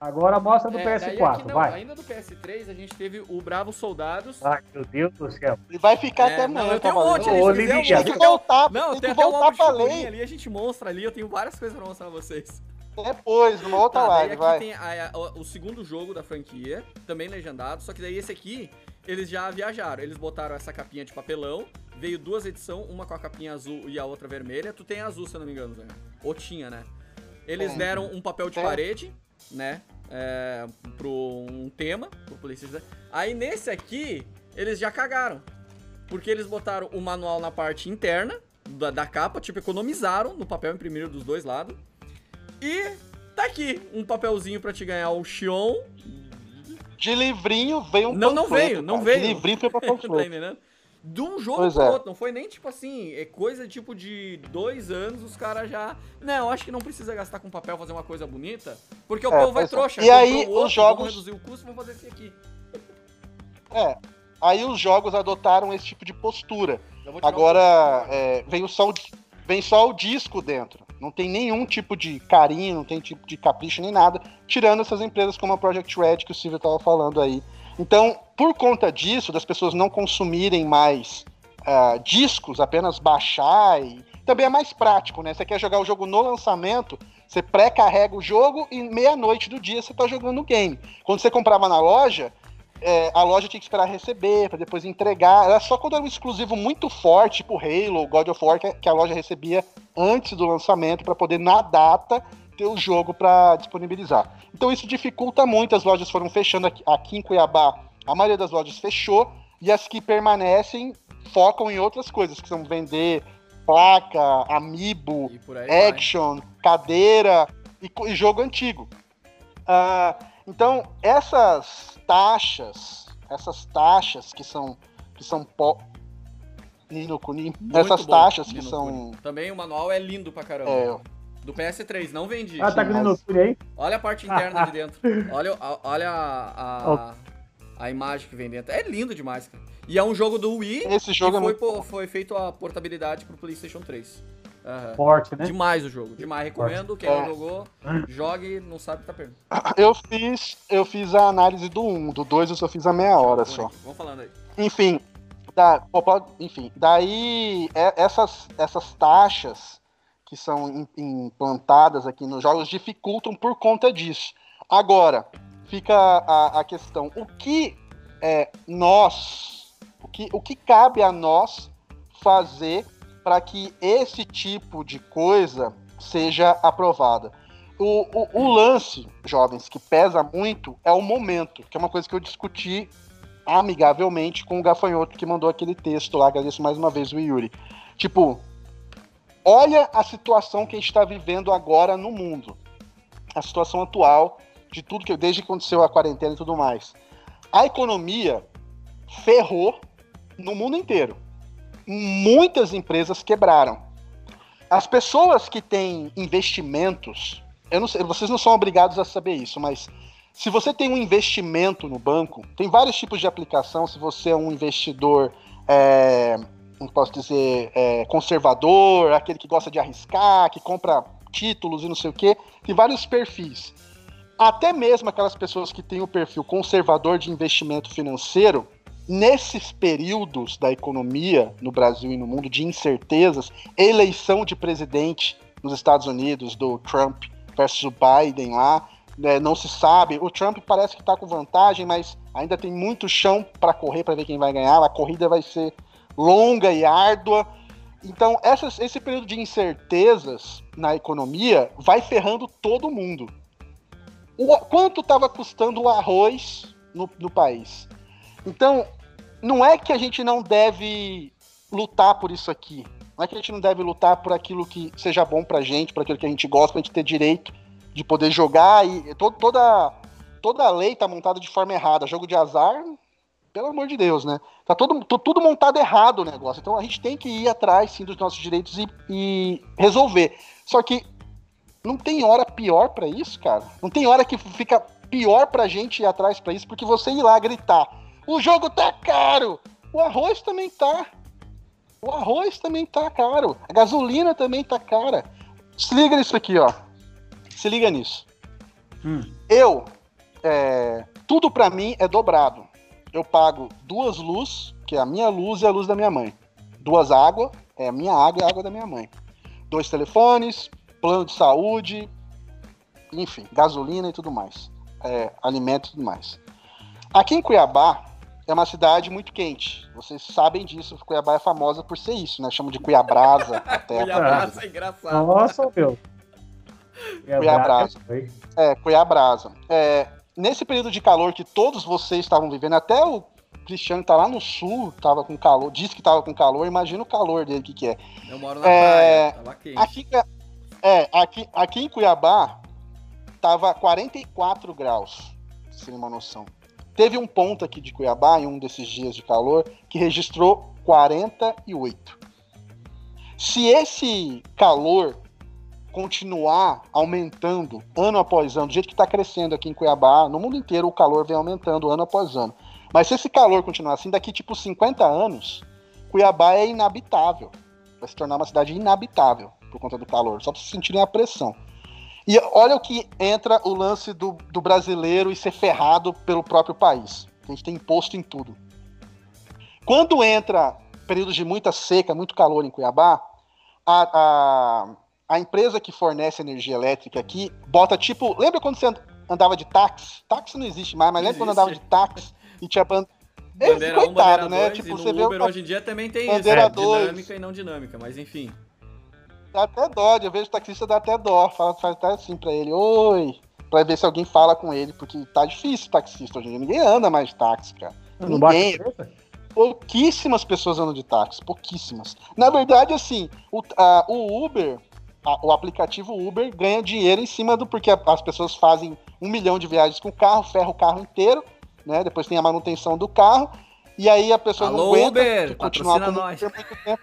Agora mostra do É, daí PS4, aqui não, vai. Ainda do PS3, a gente teve o Bravo Soldados. Ai, meu Deus do céu. Ele vai ficar É, até não, amanhã, eu tenho um monte ali, Ô, mostro Tem que voltar, Não, tem tem que até o voltar pra lei. ali, a gente mostra ali, eu tenho várias coisas pra mostrar pra vocês. Depois, numa outra Tá, live, aqui vai. tem a- a- o, segundo jogo da franquia, também legendado, só que daí esse aqui, eles já viajaram, eles botaram essa capinha de papelão, veio duas edições, uma com a capinha azul e a outra vermelha, tu tem azul, se eu não me engano, Zé. Ou tinha, né? Eles deram um papel de parede, né, é, pro um tema, pro PlayStation. Aí nesse aqui, eles já cagaram, porque eles botaram o manual na parte interna da, da capa, tipo, economizaram no papel, imprimiram dos dois lados. E tá aqui, um papelzinho pra te ganhar o Xion. De livrinho veio um Não, não veio, não cara. veio. De livrinho foi pra tá entendendo? De um jogo Pois pro é. outro. Não foi nem tipo assim, é coisa tipo de dois anos, os caras já. Não, acho que não precisa gastar com papel fazer uma coisa bonita. Porque o É, povo vai é. trouxa. E aí, o outro, os jogos- Vamos reduzir o custo, vamos fazer esse aqui. É. Aí os jogos adotaram esse tipo de postura. Agora, é, vem, só o, vem só o disco dentro. Não tem nenhum tipo de carinho, não tem tipo de capricho nem nada, tirando essas empresas como a Project Red que o Silvio estava falando aí. Então, por conta disso, das pessoas não consumirem mais ah, discos, apenas baixar e. também é mais prático, né? Você quer jogar o jogo no lançamento, você pré-carrega o jogo e meia-noite do dia você tá jogando o game. Quando você comprava na loja, é, a loja tinha que esperar receber, para depois entregar. Era só quando era um exclusivo muito forte, tipo Halo, God of War, que a loja recebia antes do lançamento para poder, na data, ter o jogo para disponibilizar. Então isso dificulta muito, as lojas foram fechando aqui, aqui em Cuiabá, a maioria das lojas fechou, e as que permanecem focam em outras coisas, que são vender placa, amiibo, action, vai. cadeira e, e, jogo antigo. Uh, então, essas taxas, essas taxas que são que são po... Nino Kuni, essas bom, taxas Nino que são Kuni. Também o manual é lindo pra caramba. É. Do PS3, não vendi. Ah, tá com Nino Kuni aí? Olha a parte interna de dentro. Olha, olha a, a, a, imagem que vem dentro. É lindo demais, cara. E é um jogo do Wii. Esse jogo é foi, muito... foi feito a portabilidade pro PlayStation 3. Uhum. Forte, né? Demais o jogo, demais. Recomendo. Quem é. não jogou, jogue, não sabe que tá perdendo. Eu fiz, eu fiz a análise do 1, do 2 eu só fiz a meia hora só. Vamos falando aí. Enfim, da, enfim, daí é, essas, essas taxas que são implantadas aqui nos jogos dificultam por conta disso. Agora, fica a, a questão: o que é nós, o que, o que cabe a nós fazer para que esse tipo de coisa seja aprovada. O, o, o, lance, jovens, que pesa muito é o momento, que é uma coisa que eu discuti amigavelmente com o gafanhoto que mandou aquele texto lá. Agradeço mais uma vez o Yuri. Tipo, olha a situação que a gente está vivendo agora no mundo. A situação atual de tudo que desde que aconteceu a quarentena e tudo mais. A economia ferrou no mundo inteiro muitas empresas quebraram. As pessoas que têm investimentos, eu não sei, vocês não são obrigados a saber isso, mas se você tem um investimento no banco, tem vários tipos de aplicação. Se você é um investidor, é, como posso dizer, é, conservador, aquele que gosta de arriscar, que compra títulos e não sei o que, tem vários perfis. Até mesmo aquelas pessoas que têm o perfil conservador de investimento financeiro, nesses períodos da economia no Brasil e no mundo de incertezas, eleição de presidente nos Estados Unidos do Trump versus o Biden lá, né, não se sabe. O Trump parece que está com vantagem, mas ainda tem muito chão para correr para ver quem vai ganhar. A corrida vai ser longa e árdua. Então, essas, esse período de incertezas na economia vai ferrando todo mundo. O, quanto estava custando o arroz no, no país? Então, não é que a gente não deve lutar por isso aqui. Não é que a gente não deve lutar por aquilo que seja bom pra gente, por aquilo que a gente gosta, pra gente ter direito de poder jogar e to toda toda a lei tá montada de forma errada. Jogo de azar, pelo amor de Deus, né? Tá todo, tudo montado errado o negócio. Então a gente tem que ir atrás sim dos nossos direitos e, e resolver. Só que não tem hora pior para isso, cara. Não tem hora que fica pior pra gente ir atrás para isso, porque você ir lá gritar o jogo tá caro. O arroz também tá. O arroz também tá caro. A gasolina também tá cara. Se liga nisso aqui, ó. Se liga nisso. Hum. Eu, é, tudo para mim é dobrado. Eu pago duas luzes, que é a minha luz e a luz da minha mãe. Duas águas, é a minha água e a água da minha mãe. Dois telefones, plano de saúde, enfim, gasolina e tudo mais. É, alimento e tudo mais. Aqui em Cuiabá, é uma cidade muito quente. Vocês sabem disso, Cuiabá é famosa por ser isso, né? Chamam de Cuiabrasa. até. Cuiabrasa é engraçado. Nossa, meu. Cuiabrasa. É, Cuiabrasa. É, nesse período de calor que todos vocês estavam vivendo, até o Cristiano tá lá no sul, tava com calor, disse que tava com calor, imagina o calor dele, que que é. Eu moro na é, praia, tava quente. Aqui, é, aqui, aqui em Cuiabá, tava 44 graus, terem uma noção. Teve um ponto aqui de Cuiabá, em um desses dias de calor, que registrou 48. Se esse calor continuar aumentando ano após ano, do jeito que está crescendo aqui em Cuiabá, no mundo inteiro o calor vem aumentando ano após ano. Mas se esse calor continuar assim, daqui tipo 50 anos, Cuiabá é inabitável. Vai se tornar uma cidade inabitável por conta do calor, só para vocês sentirem a pressão. E olha o que entra o lance do, do brasileiro e ser ferrado pelo próprio país. A gente tem imposto em tudo. Quando entra períodos de muita seca, muito calor em Cuiabá, a, a, a empresa que fornece energia elétrica aqui bota tipo. Lembra quando você andava de táxi? Táxi não existe mais, mas lembra quando andava de táxi e tinha band... Bandeira Esse, coitado, um, né? Dois, tipo, você vê Uber hoje em dia também tem bandeira isso, é, dinâmica e não dinâmica, mas enfim. Dá até dó, eu vejo o taxista dá até dó, fala, faz até assim pra ele, oi, pra ver se alguém fala com ele, porque tá difícil o taxista hoje em dia, ninguém anda mais de táxi, cara. Não ninguém. Pouquíssimas pessoas andam de táxi, pouquíssimas. Na verdade, assim, o, a, o Uber, a, o aplicativo Uber ganha dinheiro em cima do porque as pessoas fazem um milhão de viagens com o carro, ferra o carro inteiro, né? Depois tem a manutenção do carro. E aí a pessoa Alô, não aguenta Uber, continuar com nós. muito tempo.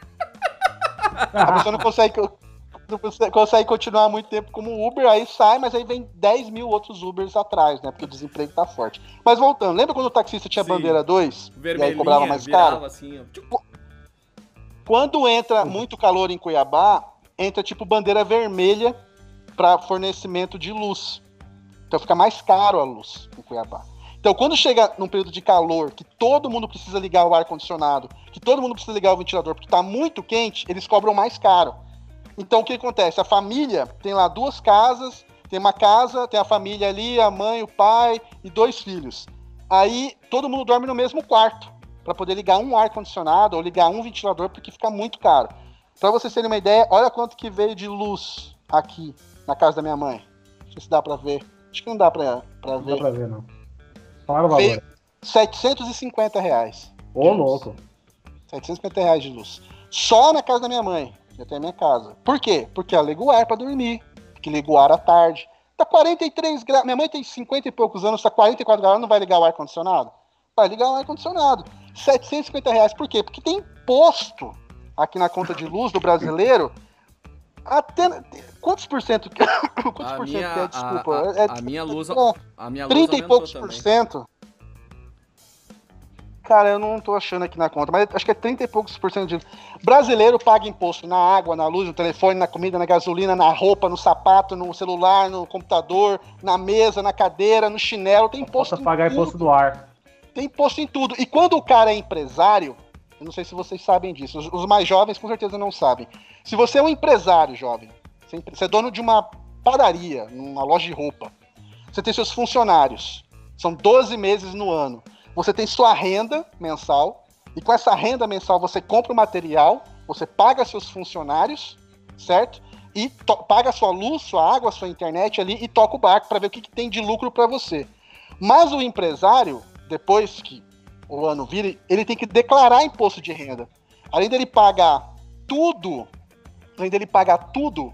A pessoa não consegue, não consegue continuar muito tempo como Uber, aí sai, mas aí vem 10 mil outros Ubers atrás, né? Porque o desemprego tá forte. Mas voltando, lembra quando o taxista tinha Sim. bandeira 2? E aí cobrava mais caro? Assim, tipo... Quando entra muito calor em Cuiabá, entra tipo bandeira vermelha para fornecimento de luz. Então fica mais caro a luz em Cuiabá. Então, quando chega num período de calor, que todo mundo precisa ligar o ar-condicionado, que todo mundo precisa ligar o ventilador, porque está muito quente, eles cobram mais caro. Então, o que acontece? A família tem lá duas casas, tem uma casa, tem a família ali, a mãe, o pai e dois filhos. Aí, todo mundo dorme no mesmo quarto, para poder ligar um ar-condicionado ou ligar um ventilador, porque fica muito caro. Para vocês terem uma ideia, olha quanto que veio de luz aqui na casa da minha mãe. Não sei se dá para ver. Acho que não dá para ver. Não dá para ver, não. Fala o valor. 750 reais. Ô, louco. 750 reais de luz. Só na casa da minha mãe. Já tem a minha casa. Por quê? Porque ela liga o ar pra dormir. Que liga o ar à tarde. Tá 43 graus. Minha mãe tem 50 e poucos anos, tá 44 graus, não vai ligar o ar-condicionado? Vai ligar o ar-condicionado. 750 reais. Por quê? Porque tem imposto aqui na conta de luz do brasileiro. Até. Quantos por cento? Quantos a por minha, cento é? Desculpa. A, a, é, a minha luz. A minha luz 30 e poucos também. por cento. Cara, eu não tô achando aqui na conta, mas acho que é 30 e poucos por cento de. Brasileiro paga imposto na água, na luz, no telefone, na comida, na gasolina, na roupa, no sapato, no celular, no computador, na mesa, na cadeira, no chinelo. Tem imposto. Posso pagar tudo. imposto do ar. Tem imposto em tudo. E quando o cara é empresário, eu não sei se vocês sabem disso, os, mais jovens com certeza não sabem. Se você é um empresário jovem, você é dono de uma padaria, uma loja de roupa, você tem seus funcionários, são 12 meses no ano você tem sua renda mensal, e com essa renda mensal você compra o material, você paga seus funcionários, certo? E paga sua luz, sua água, sua internet ali e toca o barco para ver o que, que tem de lucro para você. Mas o empresário, depois que o ano vira, ele tem que declarar imposto de renda. Além dele pagar tudo, além dele pagar tudo,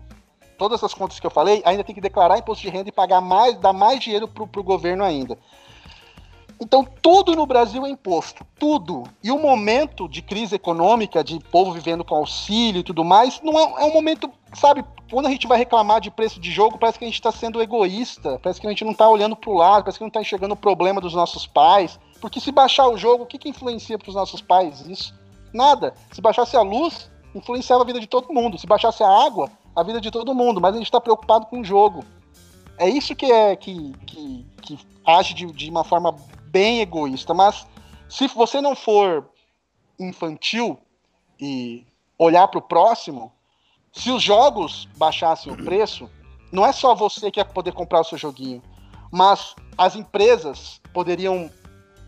todas as contas que eu falei, ainda tem que declarar imposto de renda e pagar mais, dar mais dinheiro pro, pro governo ainda. Então, tudo no Brasil é imposto, tudo. E o momento de crise econômica, de povo vivendo com auxílio e tudo mais, não é, é um momento, sabe, quando a gente vai reclamar de preço de jogo, parece que a gente está sendo egoísta, parece que a gente não está olhando para o lado, parece que não está enxergando o problema dos nossos pais. Porque se baixar o jogo, o que, que influencia para os nossos pais isso? Nada. Se baixasse a luz, influenciava a vida de todo mundo. Se baixasse a água, a vida de todo mundo. Mas a gente está preocupado com o jogo. É isso que é que, que, que age de, de uma forma bem egoísta, mas se você não for infantil e olhar para o próximo, se os jogos baixassem o preço, não é só você que ia poder comprar o seu joguinho, mas as empresas poderiam,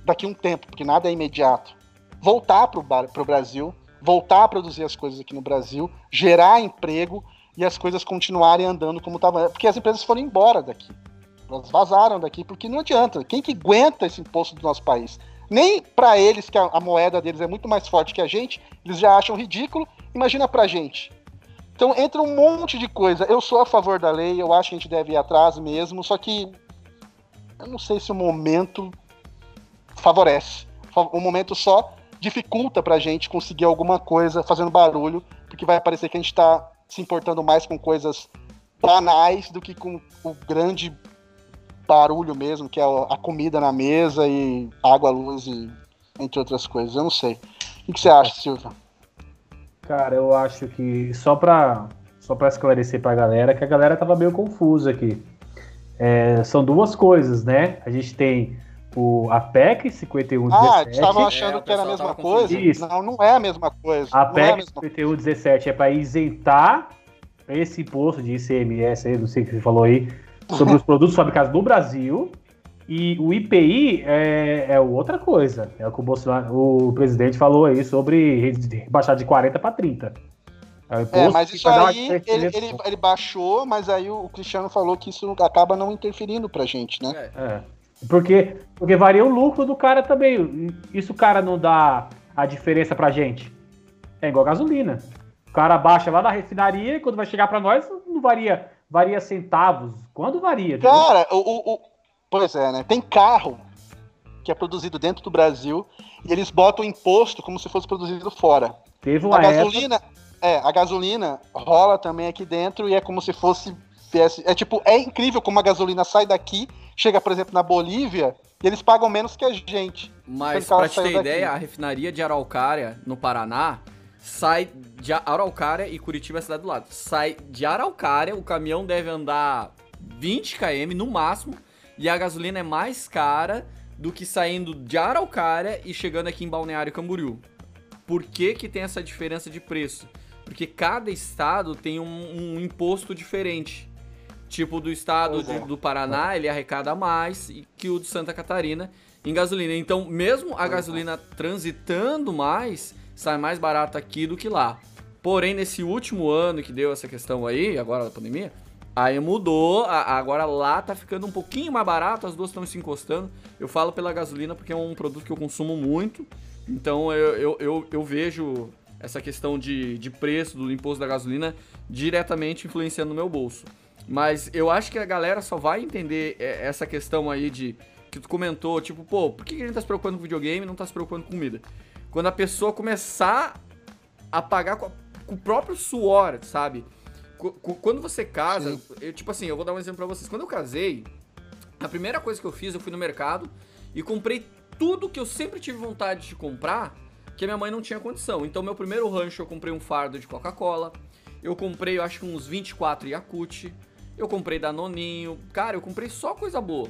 daqui a um tempo, porque nada é imediato, voltar para o Brasil, voltar a produzir as coisas aqui no Brasil, gerar emprego e as coisas continuarem andando como estavam. Porque as empresas foram embora daqui. Elas vazaram daqui porque não adianta. Quem que aguenta esse imposto do nosso país? Nem para eles, que a, a, moeda deles é muito mais forte que a gente, eles já acham ridículo. Imagina pra gente. Então entra um monte de coisa. Eu sou a favor da lei, eu acho que a gente deve ir atrás mesmo, só que eu não sei se o momento favorece. O momento só dificulta pra gente conseguir alguma coisa fazendo barulho, porque vai parecer que a gente tá se importando mais com coisas banais do que com o grande barulho mesmo, que é a comida na mesa e água, luz e entre outras coisas. Eu não sei. O que você acha, Silvio? Cara, eu acho que só pra, só pra esclarecer pra galera, que a galera tava meio confusa aqui. É, são duas coisas, né? A gente tem o, a PEC 5117. Ah, estavam achando É, que era a pessoal mesma coisa? Isso. Não, não é a mesma coisa. A é PEC mesma 5117 é para isentar esse imposto de ICMS aí, não sei o que você falou aí, sobre os produtos fabricados no Brasil. E o IPI é, é outra coisa. É o que o Bolsonaro, o presidente falou aí sobre baixar de 40 para 30. É, É, mas que isso aí, ele, ele, ele baixou, mas aí o Cristiano falou que isso acaba não interferindo pra gente, né? É. É. Porque, porque varia o lucro do cara também. Isso o cara não dá a diferença pra gente. É igual gasolina. O cara baixa lá na refinaria e quando vai chegar pra nós não varia, varia centavos. Quando varia? Cara, o, o- o- pois é, né? Tem carro que é produzido dentro do Brasil e eles botam imposto como se fosse produzido fora. Teve A uma época. gasolina, é, a gasolina rola também aqui dentro e é como se fosse viesse- é tipo, é incrível como a gasolina sai daqui, chega, por exemplo, na Bolívia e eles pagam menos que a gente. Mas ela pra te ter daqui. ideia, a refinaria de Araucária, no Paraná, sai de Araucária e Curitiba é a cidade do lado. Sai de Araucária, o caminhão deve andar 20 km no máximo, e a gasolina é mais cara do que saindo de Araucária e chegando aqui em Balneário Camboriú. Por que que tem essa diferença de preço? Porque cada estado tem um, um imposto diferente. Tipo, do estado de- é. do Paraná, ele arrecada mais que o de Santa Catarina em gasolina. Então, mesmo a gasolina transitando mais, sai mais barato aqui do que lá. Porém, nesse último ano que deu essa questão aí, agora da pandemia, aí mudou, agora lá tá ficando um pouquinho mais barato, as duas estão se encostando. Eu falo pela gasolina porque é um produto que eu consumo muito, então eu, eu, eu, eu vejo essa questão de, de preço do imposto da gasolina diretamente influenciando no meu bolso. Mas eu acho que a galera só vai entender é, essa questão aí de que tu comentou, tipo, pô, por que a gente tá se preocupando com videogame e não tá se preocupando com comida? Quando a pessoa começar a pagar com, a- com o próprio suor, sabe? Qu- qu- Quando você casa, eu, tipo assim, eu vou dar um exemplo pra vocês. Quando eu casei, a primeira coisa que eu fiz, eu fui no mercado e comprei tudo que eu sempre tive vontade de comprar, que a minha mãe não tinha condição. Então, meu primeiro rancho, eu comprei um fardo de Coca-Cola. Eu comprei, eu acho que uns 24 Yakut. Eu comprei Danoninho. Cara, eu comprei só coisa boa.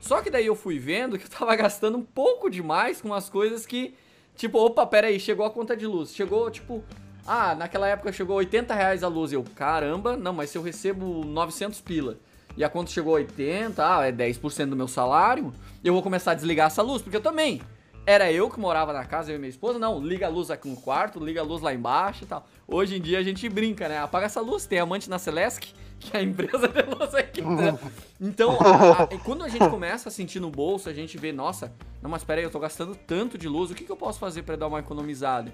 Só que daí eu fui vendo que eu tava gastando um pouco demais com as coisas que, tipo, opa, pera aí, chegou a conta de luz. Chegou, tipo, ah, naquela época chegou 80 reais a luz. Eu, caramba, não, mas se eu recebo 900 pila e a conta chegou a 80, ah, é 10% do meu salário, eu vou começar a desligar essa luz, porque eu também. Era eu que morava na casa, eu e minha esposa, não, liga a luz aqui no quarto, liga a luz lá embaixo e tal. Hoje em dia a gente brinca, né? Apaga essa luz, tem amante na Celesc, que é a empresa de luz aqui. né? Então, a- a- quando a gente começa a sentir no bolso, a gente vê, nossa, não, mas peraí, eu tô gastando tanto de luz, o que, que eu posso fazer pra dar uma economizada?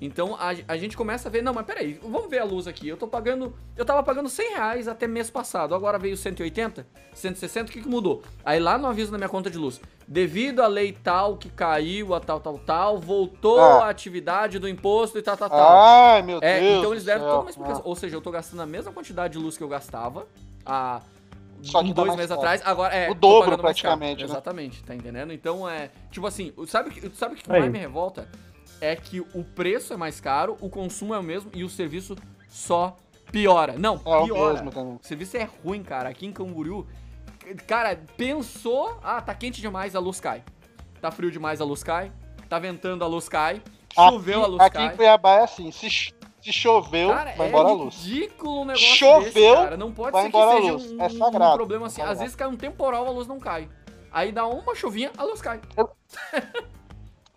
Então a, a gente começa a ver, não, mas peraí, vamos ver a luz aqui. Eu tô pagando. Eu tava pagando 100 reais até mês passado, agora veio 180, 160, o que, que mudou? Aí lá no aviso na minha conta de luz, devido à lei tal que caiu, a tal, tal, tal, voltou Ah. a atividade do imposto e tal, tal, tal. Ai, meu É, Deus. então eles deram céu. toda uma explicação. Ou seja, eu tô gastando a mesma quantidade de luz que eu gastava há Só que um, tá dois meses caro. atrás. Agora é. O dobro, praticamente, né? Exatamente, tá entendendo? Então é. Tipo assim, sabe o que, sabe o que mais me revolta? É que o preço é mais caro, o consumo é o mesmo e o serviço só piora. Não, É o piora. mesmo também. O serviço é ruim, cara. Aqui em Camboriú, cara, pensou, ah, tá quente demais, a luz cai. Tá frio demais, a luz cai. Tá ventando, a luz cai. Choveu, a luz aqui cai. em Cuiabá é assim, se, se choveu, Cara, vai é embora a luz. ridículo um negócio Choveu, desse, cara. Não pode vai ser embora a que seja luz. um, É um sagrado. problema assim. Às Sagrado. vezes cai um temporal, a luz não cai. Aí dá uma chuvinha, a luz cai.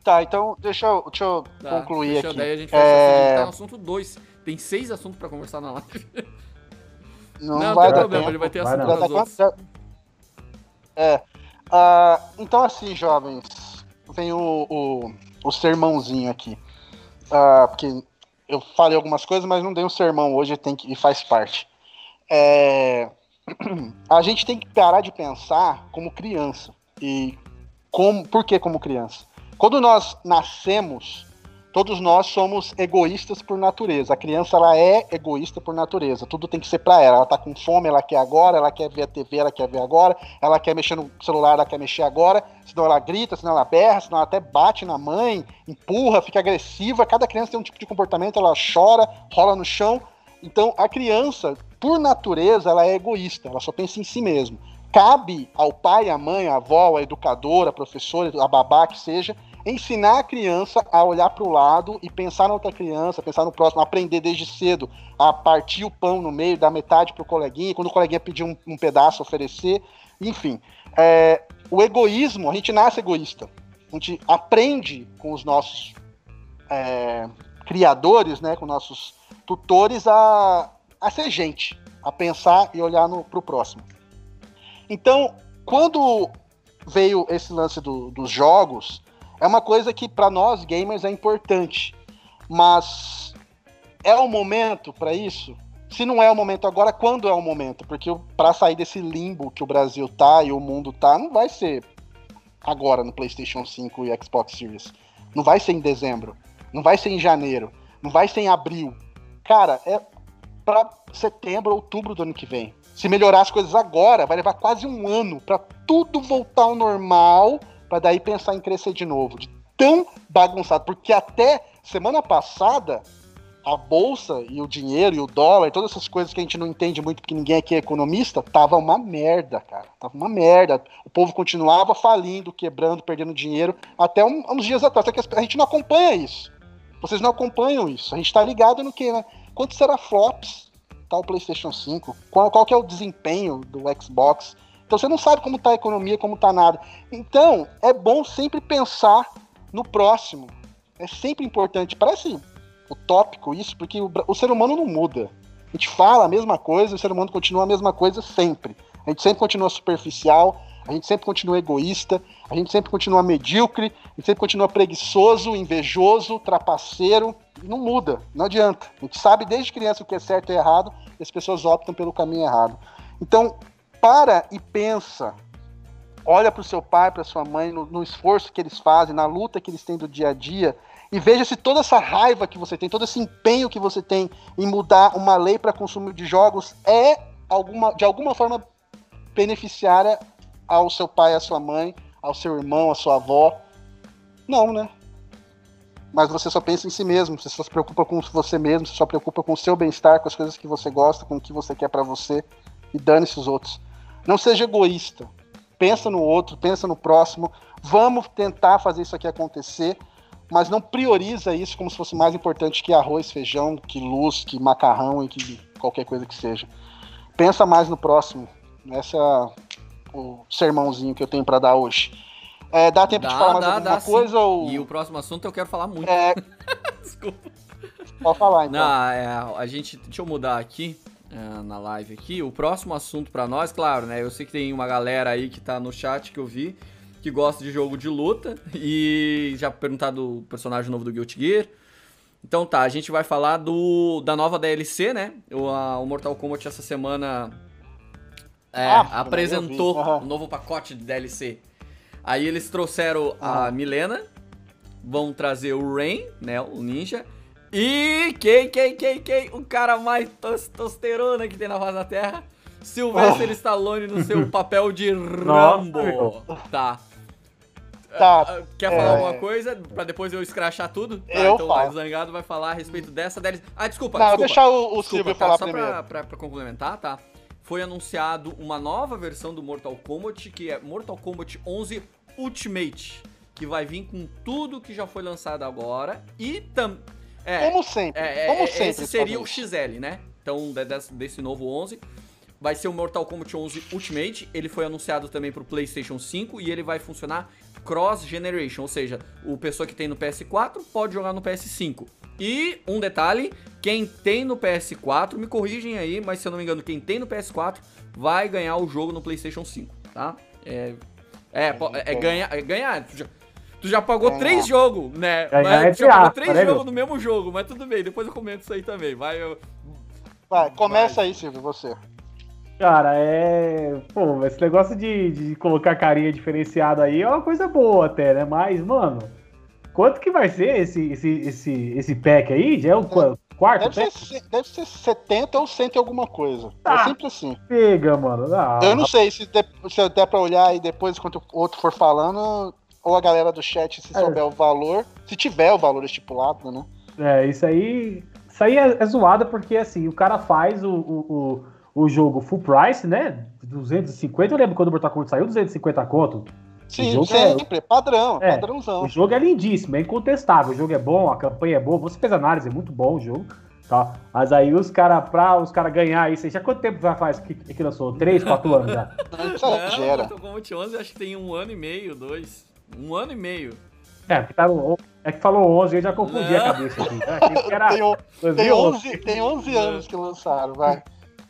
Tá, então deixa eu, deixa eu Tá, concluir deixa- aqui. Daí a gente vai É, a gente tá no assunto 2. Tem seis assuntos pra conversar na live. Não, Não, vai tem dar problema, tempo. ele vai ter Vai assunto tá quanto? outros. Já- É. Ah, então, assim, jovens, vem o, o, o sermãozinho aqui. Ah, porque eu falei algumas coisas, mas não dei um sermão hoje tem que, e faz parte. É, a gente tem que parar de pensar como criança. E como, por que como criança? Quando nós nascemos, todos nós somos egoístas por natureza. A criança ela é egoísta por natureza. Tudo tem que ser para ela. Ela tá com fome, ela quer agora, ela quer ver a TV, ela quer ver agora, ela quer mexer no celular, ela quer mexer agora. Senão ela grita, senão ela berra, senão ela até bate na mãe, empurra, fica agressiva. Cada criança tem um tipo de comportamento, ela chora, rola no chão. Então, a criança, por natureza, ela é egoísta, ela só pensa em si mesma. cabe ao pai, à mãe, à avó, à educadora, à professora, a babá que seja, ensinar a criança a olhar para o lado e pensar na outra criança, pensar no próximo, aprender desde cedo a partir o pão no meio, dar metade para o coleguinha, quando o coleguinha pedir um, um pedaço, oferecer, enfim. É, o egoísmo, a gente nasce egoísta. A gente aprende com os nossos é, criadores, né, com nossos tutores, a, a ser gente, a pensar e olhar para o próximo. Então, quando veio esse lance do, dos jogos, é uma coisa que para nós gamers é importante, mas é o momento para isso? Se não é o momento agora, quando é o momento? Porque para sair desse limbo que o Brasil tá e o mundo tá, não vai ser agora no PlayStation 5 e Xbox Series. Não vai ser em dezembro, não vai ser em janeiro, não vai ser em abril. Cara, é para setembro, outubro do ano que vem. Se melhorar as coisas agora, vai levar quase um ano para tudo voltar ao normal, para daí pensar em crescer de novo. De tão bagunçado, porque até semana passada a bolsa e o dinheiro e o dólar, todas essas coisas que a gente não entende muito porque ninguém aqui é economista, tava uma merda, cara. Tava uma merda. O povo continuava falindo, quebrando, perdendo dinheiro até um, uns dias atrás. Só que a gente não acompanha isso. Vocês não acompanham isso. A gente tá ligado no que, né? Quanto será flops? tá o PlayStation 5, qual, qual que é o desempenho do Xbox. Então você não sabe como tá a economia, como tá nada. Então é bom sempre pensar no próximo. É sempre importante. Parece utópico isso, porque o, o ser humano não muda. A gente fala a mesma coisa, o ser humano continua a mesma coisa sempre. A gente sempre continua superficial, a gente sempre continua egoísta, a gente sempre continua medíocre, a gente sempre continua preguiçoso, invejoso, trapaceiro. Não muda, não adianta. A gente sabe desde criança o que é certo e errado, e as pessoas optam pelo caminho errado. Então, para e pensa. Olha para o seu pai, para sua mãe, no, no esforço que eles fazem, na luta que eles têm do dia a dia, e veja se toda essa raiva que você tem, todo esse empenho que você tem em mudar uma lei para consumo de jogos é alguma, de alguma forma beneficiária ao seu pai, à sua mãe, ao seu irmão, à sua avó. Não, né? Mas você só pensa em si mesmo, você só se preocupa com você mesmo, você só preocupa com o seu bem-estar, com as coisas que você gosta, com o que você quer para você e dane-se os outros. Não seja egoísta. Pensa no outro, pensa no próximo. Vamos tentar fazer isso aqui acontecer, mas não prioriza isso como se fosse mais importante que arroz, feijão, que luz, que macarrão e que qualquer coisa que seja. Pensa mais no próximo. Essa o sermãozinho que eu tenho para dar hoje. É, dá tempo dá, de falar mais dá, alguma dá, coisa? Ou... E o próximo assunto eu quero falar muito. É... Desculpa. Pode falar, então. Não, é, a gente. Deixa eu mudar aqui. É, na live aqui. O próximo assunto para nós, claro, né? Eu sei que tem uma galera aí que tá no chat que eu vi que gosta de jogo de luta e já perguntado do personagem novo do Guilty Gear. Então tá, a gente vai falar do da nova DLC, né? O, a, o Mortal Kombat essa semana é, ah, apresentou o uhum. novo pacote de DLC. Aí eles trouxeram a Milena, vão trazer o Rain, né, o ninja, e quem, quem, quem, quem? O cara mais testosterona que tem na face da Terra, Sylvester oh. Stallone no seu papel de Rambo. Tá. Tá. Ah, quer falar é... alguma coisa pra depois eu escrachar tudo? Tá, eu então falo. o Zangado vai falar a respeito dessa DLC. Ah, desculpa, Não, desculpa. deixar o, o Silvio tá, falar só primeiro. Pra, pra, pra complementar, tá? foi anunciado uma nova versão do Mortal Kombat, que é Mortal Kombat 11 Ultimate, que vai vir com tudo que já foi lançado agora e também... É, como sempre, é, é, como sempre. Esse seria o XL, né? Então, desse, desse novo 11 vai ser o Mortal Kombat 11 Ultimate. Ele foi anunciado também para o PlayStation 5 e ele vai funcionar cross generation, ou seja, o pessoa que tem no PS4 pode jogar no PS5. E um detalhe, quem tem no PS4, me corrigem aí, mas se eu não me engano, quem tem no PS4 vai ganhar o jogo no PlayStation 5, tá? É, é, é, é ganhar, é ganhar. Tu já, tu pagou ganhar. três jogos, né? Ganhar mas, é já pagou três jogos no mesmo jogo, mas tudo bem, depois eu comento isso aí também. Vai, eu... vai começa vai. aí, Silvio, você. Cara, é. Pô, esse negócio de, de colocar carinha diferenciada aí é uma coisa boa até, né? Mas, mano, quanto que vai ser esse, esse, esse, esse pack aí? Já é o quarto deve pack? Ser, deve ser 70 ou 100 alguma coisa. É ah, é sempre assim. Pega, mano. Ah, eu não sei se, der, se der pra olhar aí depois, enquanto o outro for falando, ou a galera do chat, se é. souber o valor, se tiver o valor estipulado, né? É, isso aí. Isso aí é, é zoada porque assim, o cara faz o, o, o o jogo full price, né? 250, eu lembro quando o Mortal Kombat saiu, 250 conto. Sim, é sempre, é, padrão, é, padrãozão. O jogo é lindíssimo, é incontestável. O jogo é bom, a campanha é boa, você fez análise, é muito bom o jogo. Tá? Mas aí os caras, pra os caras ganhar isso, já quanto tempo já faz que, que lançou? 3, 4 anos já? Não, gera. Mortal Kombat 11 acho que tem um ano e meio, dois. Um ano e meio. É, porque tá, é que falou 11, eu já confundi não. a cabeça aqui. É, era tem, tem, 11, tem 11 anos que lançaram, vai.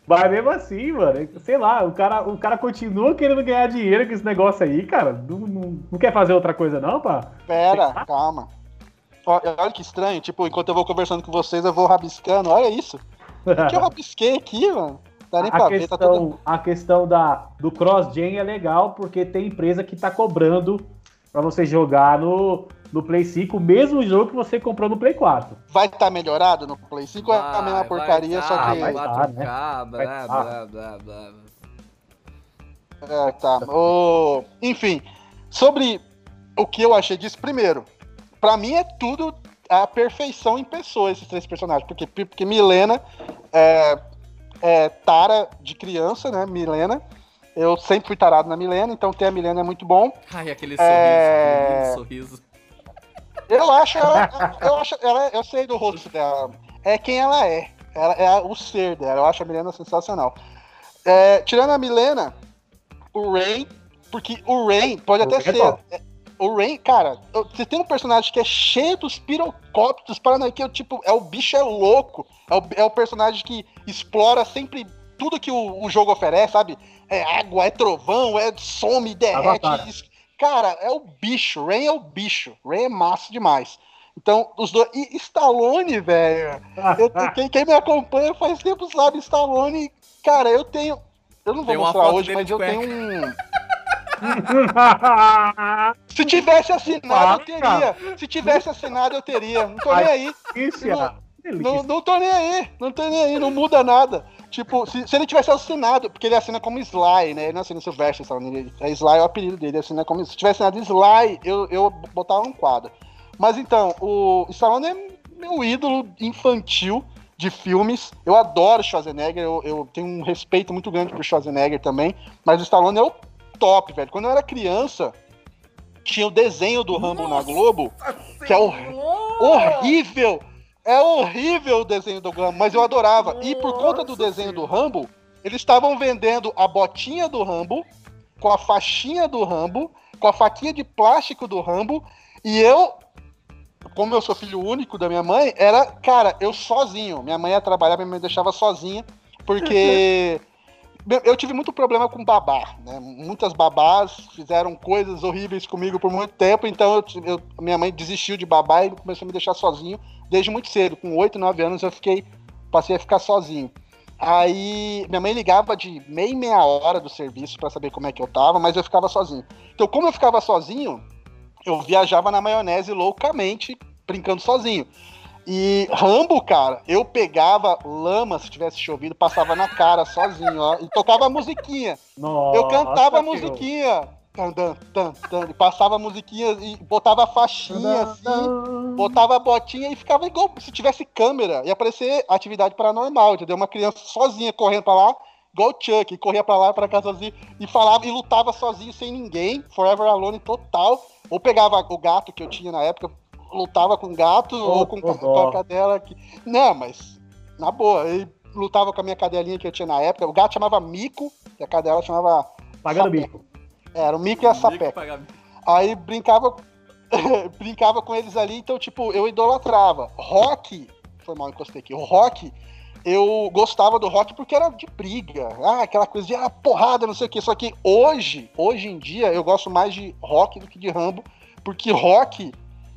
Mas mesmo assim, mano, sei lá, o cara, o cara continua querendo ganhar dinheiro com esse negócio aí, cara. Não, não, não quer fazer outra coisa, não, pá? Pera, calma. Olha que estranho, tipo, enquanto eu vou conversando com vocês, eu vou rabiscando. Olha isso. O que eu rabisquei aqui, mano? Dá nem a pra questão, ver, tá tudo... A questão da, do cross-gen é legal, porque tem empresa que tá cobrando pra você jogar no, no Play 5, o mesmo jogo que você comprou no Play 4. Vai estar tá melhorado no Play 5 ou é a mesma porcaria, tá, só que. Vai 4K, né? blá, blá, blá, blá. É, tá. O... Enfim, sobre o que eu achei disso, primeiro, para mim é tudo a perfeição em pessoa, esses três personagens. Porque, porque Milena é, é Tara de criança, né? Milena. Eu sempre fui tarado na Milena, então ter a Milena é muito bom. Ai, aquele sorriso, é... aquele sorriso. Eu acho ela. Eu, acho, ela, eu sei do rosto dela. É quem ela é. Ela é o ser dela. Eu acho a Milena sensacional. É, tirando a Milena, o Ray. Porque o Ray pode até ser. É, o Ray, cara, você tem um personagem que é cheio dos pirocópteros, para que é tipo, é o bicho é louco. É o, é o personagem que explora sempre tudo que o, o jogo oferece, sabe? É água, é trovão, é some, derrete. Cara, é o bicho. Rain é o bicho. Rain é massa demais. Então, os dois. E Stallone, velho. quem, quem, me acompanha faz tempo sabe, Stallone. Cara, eu tenho. Eu não vou mostrar hoje, mas eu tenho um. Se tivesse assinado, eu teria. Se tivesse assinado, eu teria. Não tô nem aí. Não, não, não tô nem aí. Não tô nem aí. Não muda nada. Tipo, se, se, ele tivesse assinado, porque ele assina como Sly, né? Ele não assina Sylvester, sabe? É Sly é o apelido dele, assina como. Se tivesse assinado Sly, eu, eu botava um quadro. Mas então, o Stallone é meu ídolo infantil de filmes. Eu adoro Schwarzenegger, eu, eu tenho um respeito muito grande por Schwarzenegger também. Mas o Stallone é o top, velho. Quando eu era criança, tinha o desenho do Rambo Nossa na Globo, que é horrível é horrível o desenho do Rambo, mas eu adorava. Nossa, e por conta do desenho do Rambo, eles estavam vendendo a botinha do Rambo, com a faixinha do Rambo, com a faquinha de plástico do Rambo, e eu, como eu sou filho único da minha mãe, era, cara, eu sozinho. Minha mãe ia trabalhar, minha mãe deixava sozinha, porque eu tive muito problema com babá, né? Muitas babás fizeram coisas horríveis comigo por muito tempo, então eu, eu, minha mãe desistiu de babá e começou a me deixar sozinho desde muito cedo. Com 8, 9 anos eu fiquei, passei a ficar sozinho. Aí minha mãe ligava de meia e meia hora do serviço para saber como é que eu tava, mas eu ficava sozinho. Então, como eu ficava sozinho, eu viajava na maionese loucamente, brincando sozinho. E Rambo, cara, eu pegava lama se tivesse chovido, passava na cara sozinho, ó, e tocava a musiquinha. Nossa, eu cantava a musiquinha tan, tan, tan, e passava a musiquinha e botava a faixinha assim, botava a botinha e ficava igual se tivesse câmera. Ia aparecer atividade paranormal, entendeu? Uma criança sozinha correndo pra lá, igual o Chuck, corria pra lá pra cá sozinho e falava e lutava sozinho sem ninguém, Forever Alone total. Ou pegava o gato que eu tinha na época, lutava com o gato oh, ou com, oh, com a cadela. Que... Não, mas na boa, ele lutava com a minha cadelinha que eu tinha na época. O gato chamava Mico, e a cadela chamava. Pagando Mico. Era o Mickey e a Sapeca. Aí brincava, brincava com eles ali, então, tipo, eu idolatrava. Rock, foi mal encostei aqui, o rock, eu gostava do rock porque era de briga, ah, aquela coisa de ah, porrada, não sei o que. Só que hoje, hoje em dia, eu gosto mais de rock do que de Rambo, porque rock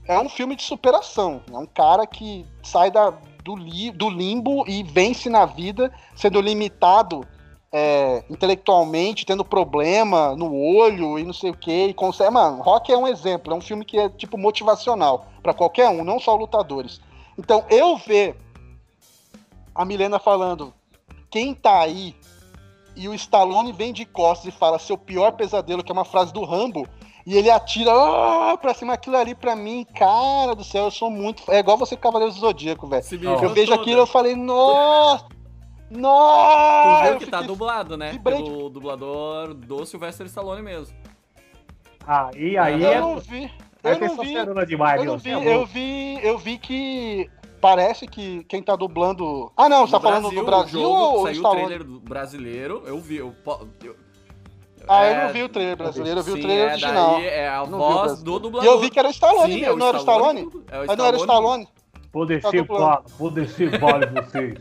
é um filme de superação. É um cara que sai da, do, li, do limbo e vence na vida, sendo limitado é, intelectualmente, tendo problema no olho e não sei o que, e consegue. Mano, Rock é um exemplo, é um filme que é tipo motivacional para qualquer um, não só lutadores. Então, eu ver a Milena falando, quem tá aí, e o Stallone vem de costas e fala seu pior pesadelo, que é uma frase do Rambo, e ele atira oh, pra cima aquilo ali pra mim, cara do céu, eu sou muito. É igual você com Cavaleiro do Zodíaco, velho. Eu vejo aquilo e eu falei, nossa. Nossa! Tu viu que tá dublado, né? Pelo dublador do Sylvester Stallone mesmo. Aí, aí Eu é. não vi. aí Eu é não vi. demais, Eu não vi, é eu vi, eu vi que parece que quem tá dublando. Ah, não, você tá No falando do Brasil o jogo, ou saiu o Stallone? trailer do brasileiro, eu vi. Eu, eu- Ah, é, eu não vi o trailer brasileiro, eu vi sim, o trailer é, original. daí é a Não vi o voz brasileiro. do E dublador. eu vi que era o Stallone, Sim, meu. é não era o Stallone? É o Mas não era o Stallone? Poder Tá ser fala, poder ser vale vocês.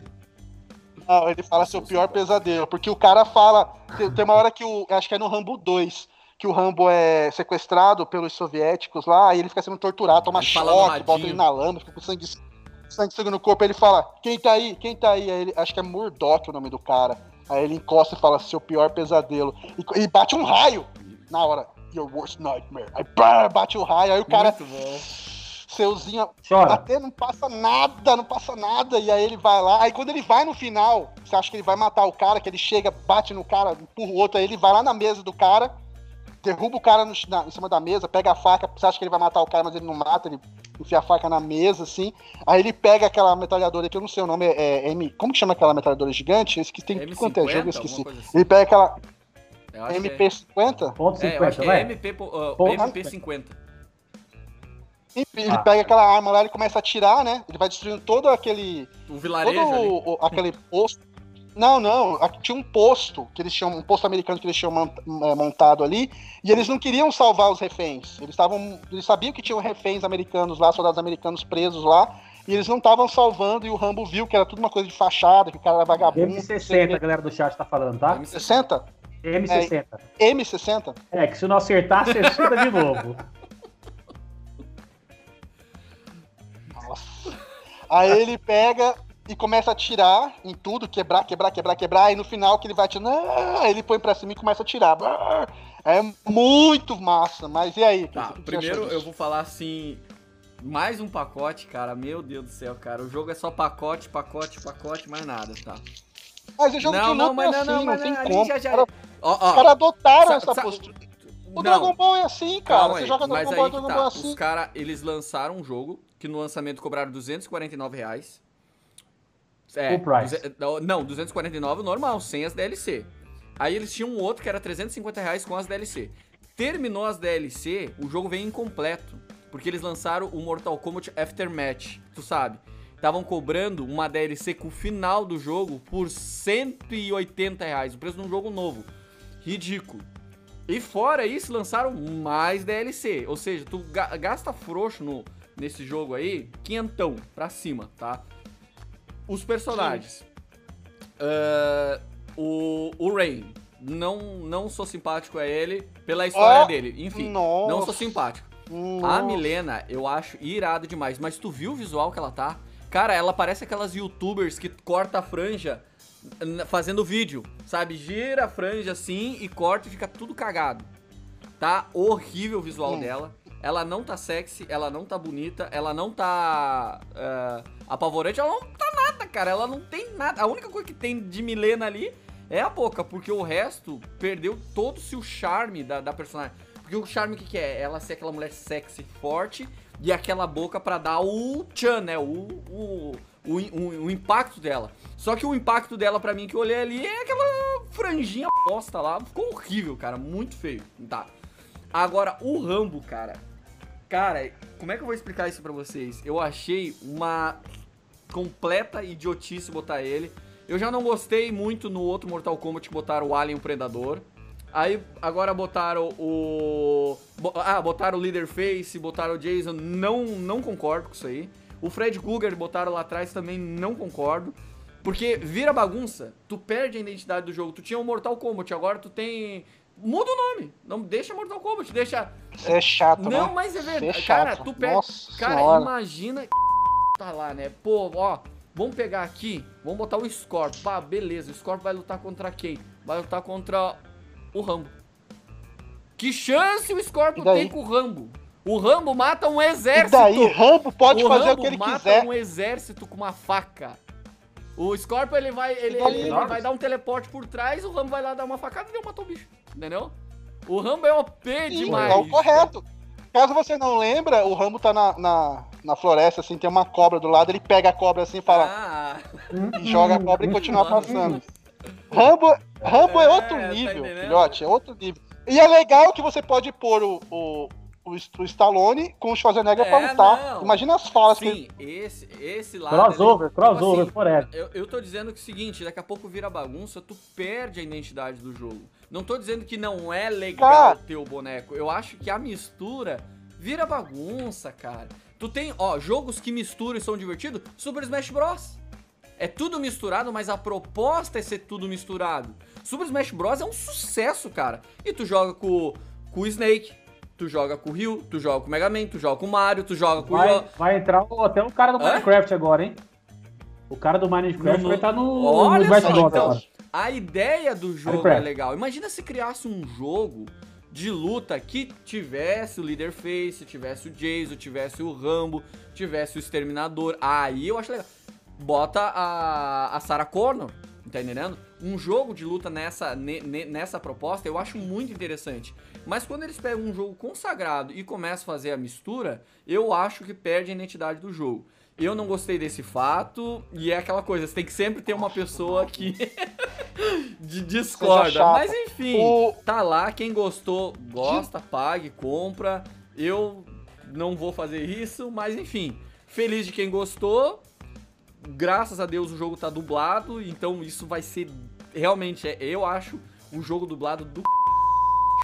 Ele fala seu pior pesadelo, porque o cara fala. Tem, uma hora que o. Acho que é no Rambo 2, que o Rambo é sequestrado pelos soviéticos lá, e ele fica sendo torturado, toma Ele choque, bota ele na lama, fica com sangue, sangue sangue no corpo. Aí ele fala: Quem tá aí? Quem tá aí? aí ele, acho que é Murdoch o nome do cara. Aí ele encosta e fala: Seu pior pesadelo. E, e bate um raio na hora. Your worst nightmare. Aí pá, bate o raio, aí o cara. Muito bom. Seuzinha Chora. até não passa nada, não passa nada. E aí ele vai lá. Aí quando ele vai no final, você acha que ele vai matar o cara, que ele chega, bate no cara, empurra o outro, aí ele vai lá na mesa do cara, derruba o cara no- na- em cima da mesa, pega a faca, você acha que ele vai matar o cara, mas ele não mata, ele enfia a faca na mesa, assim. Aí ele pega aquela metralhadora que eu não sei o nome, é, é M. Como que chama aquela metralhadora gigante? Eu esqueci, tem M50, quanto é jogo, eu esqueci. assim. Ele pega aquela Eu acho que é- MP50, Ponto É, eu acho 50, que vai. é MP, po- uh, Porra. MP50. E ele Ah. pega aquela arma lá, ele começa a atirar, né? Ele vai destruindo todo aquele. O todo vilarejo ali. o- o- aquele posto. Não, não. Tinha um posto que eles tinham, um posto americano que eles tinham eh, montado ali, e eles não queriam salvar os reféns. Eles estavam, eles sabiam que tinham reféns americanos lá, soldados americanos presos lá, e eles não estavam salvando. E o Rambo viu que era tudo uma coisa de fachada, que o cara era vagabundo. não sei o M60, a galera do chat tá falando, tá? M60. 60? M60. M60? É, que se não acertar, você chuta de novo. Aí ele pega e começa a atirar em tudo, quebrar, quebrar, quebrar, quebrar, e no final que ele vai atirando, ah, ele põe pra cima e começa a atirar. Ah, É muito massa, mas e aí? Tá, que primeiro eu vou falar assim. Mais um pacote, cara. Meu Deus do céu, cara. O jogo é só pacote, pacote, pacote, mais nada, tá? Mas o jogo não, não, mas é não, assim, não, não, mas tem não, ali como. já, já. Os caras- Ó, Os caras adotaram sa- essa sa- postura. O não, Dragon Ball é assim, cara. calma Você aí, joga Dragon Ball, Dragon tá. Ball assim. Os caras, eles lançaram um jogo que no lançamento cobraram 249 reais. É, Full price. duze- Não, 249 normal, sem as DLC. Aí eles tinham um outro que era 350 reais com as DLC. Terminou as DLC, o jogo veio incompleto. Porque eles lançaram o Mortal Kombat Aftermath, tu sabe? Estavam cobrando uma DLC com o final do jogo por 180 reais, o preço de um jogo novo. Ridículo. E fora isso, lançaram mais DLC. Ou seja, tu ga- gasta frouxo no, nesse jogo aí, quinhentão pra cima, tá? Os personagens. Ah, o, o Rain. Não, não sou simpático a ele pela história Ó, dele. Enfim, Nossa. não sou simpático. A Nossa. Milena, eu acho irado demais. Mas tu viu o visual que ela tá? Cara, ela parece aquelas youtubers que corta a franja fazendo vídeo, sabe? Gira a franja assim e corta e fica tudo cagado. Tá horrível o visual Hum. dela. Ela não tá sexy, ela não tá bonita, ela não tá é, apavorante, ela não tá nada, cara. Ela não tem nada. A única coisa que tem de Milena ali é a boca, porque o resto perdeu todo-se o charme da, da personagem. Porque o charme o que, que é? Ela ser aquela mulher sexy, forte, e aquela boca pra dar o tchan, né? O, o, o, o- o impacto dela. Só que o impacto dela, pra mim, que eu olhei ali, é aquela franjinha bosta lá. Ficou horrível, cara. Muito feio. Tá. Agora, o Rambo, cara. Cara, como é que eu vou explicar isso pra vocês? Eu achei uma completa idiotice botar ele. Eu já não gostei muito no outro Mortal Kombat que botaram o Alien o Predador. Aí agora botaram o. Ah, botaram o Leaderface, botaram o Jason. Não, não concordo com isso aí. O Fred Krueger botaram lá atrás também, não concordo. Porque vira bagunça, tu perde a identidade do jogo. Tu tinha o Mortal Kombat, agora tu tem. Muda o nome. Não deixa Mortal Kombat, deixa. É chato, Não, né? mas é Isso verdade. é cara, tu perde. Nossa Cara, senhora. imagina tá lá, né? Pô, ó, vamos pegar aqui, vamos botar o Scorpio. Pá, beleza, o Scorpio vai lutar contra quem? Vai lutar contra o Rambo. Que chance o Scorpio E tem com o Rambo? O Rambo mata um E exército. daí, Rambo pode o fazer Rambo o que ele mata quiser. um exército com uma faca. O Scorpio, ele vai, ele, E daí? ele vai dar um teleporte por trás, o Rambo vai lá dar uma facada e ele matou o bicho. Entendeu? O Rambo é OP Sim, demais. é o correto. Caso você não lembra, o Rambo tá na, na, na floresta, assim, tem uma cobra do lado, ele pega a cobra assim e fala, Ah, e joga a cobra e continua passando. Rambo, Rambo é outro É, tá nível, entendendo? filhote, é outro nível. E é legal que você pode pôr o, o, o, o Stallone com o Schwarzenegger É, pra lutar. não. Imagina as falas que. Sim, esse, esse lado. Crossover, ele- crossover, tipo assim, forever. Eu, eu tô dizendo que é o seguinte, daqui a pouco vira bagunça, tu perde a identidade do jogo. Não tô dizendo que não é legal Cara. ter o boneco. Eu acho que a mistura vira bagunça, cara. Tu tem, ó, jogos que misturam e são divertidos, Super Smash Bros. É tudo misturado, mas a proposta é ser tudo misturado. Super Smash Bros. é um sucesso, cara. E tu joga com, com o Snake, tu joga com o Ryu, tu joga com o Mega Man, tu joga com o Mario, tu joga com o Yo- Vai, vai entrar o- até o cara do Hã? Minecraft agora, hein? O cara do Minecraft No- vai estar no, Olha no Smash só, Bros. então. agora. A ideia do jogo é legal. Imagina se criasse um jogo de luta que tivesse o Leaderface, tivesse o Jason, tivesse o Rambo, tivesse o Exterminador. Aí eu acho legal. Bota a, a Sarah Connor, tá entendendo? Um jogo de luta nessa, ne- ne- nessa proposta eu acho muito interessante. Mas quando eles pegam um jogo consagrado e começam a fazer a mistura, eu acho que perde a identidade do jogo. Eu não gostei desse fato, e é aquela coisa, você tem que sempre ter uma pessoa que de discorda. Mas enfim, O- tá lá, quem gostou, gosta, pague, compra. Eu não vou fazer isso, mas enfim, feliz de quem gostou. Graças a Deus o jogo tá dublado, então isso vai ser realmente, é, eu acho, um jogo dublado do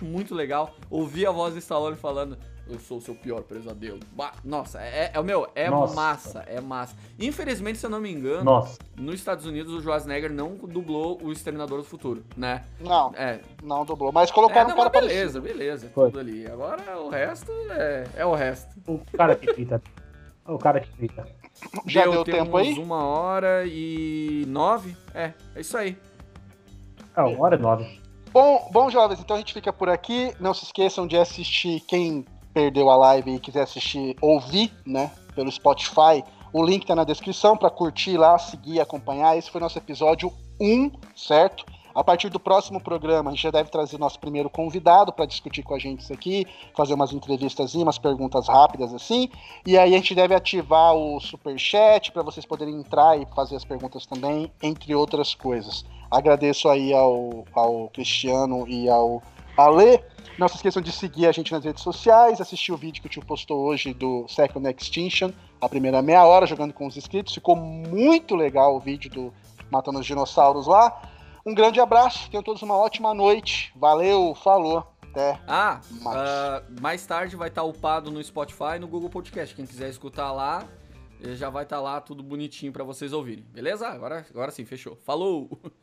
muito legal. Ouvir a voz do Stallone falando, eu sou o seu pior pesadelo. Bah, Nossa, é, é o meu, é Nossa. massa, é massa. Infelizmente, se eu não me engano, Nossa. nos Estados Unidos o Schwarzenegger não dublou o Exterminador do Futuro, né? Não, É, não dublou. Mas é colocaram não, um cara mas parecido. beleza, beleza, tudo ali. Agora o resto é, é o resto. O cara que grita. O cara que grita. Já deu tempo temos aí? uma hora e nove. É, é isso aí. É, uma hora e nove. Bom, bom, jovens, então a gente fica por aqui. Não se esqueçam de assistir quem perdeu a live e quiser assistir, ouvir, né, pelo Spotify. O link tá na descrição para curtir lá, seguir, acompanhar. Esse foi nosso episódio 1, certo? A partir do próximo programa, a gente já deve trazer o nosso primeiro convidado para discutir com a gente isso aqui, fazer umas entrevistas, umas perguntas rápidas assim. E aí a gente deve ativar o super chat para vocês poderem entrar e fazer as perguntas também, entre outras coisas. Agradeço aí ao, ao Cristiano e ao Ale. Não se esqueçam de seguir a gente nas redes sociais, assistir o vídeo que o tio postou hoje do Second Extinction, a primeira meia hora, jogando com os inscritos. Ficou muito legal o vídeo do Matando os Dinossauros lá. Um grande abraço, tenham todos uma ótima noite. Valeu, falou, até. Ah, Mais. ah, mais tarde vai estar upado no Spotify e no Google Podcast. Quem quiser escutar lá, eh, já vai estar lá tudo bonitinho pra vocês ouvirem. Beleza? Agora, agora sim, fechou. Falou!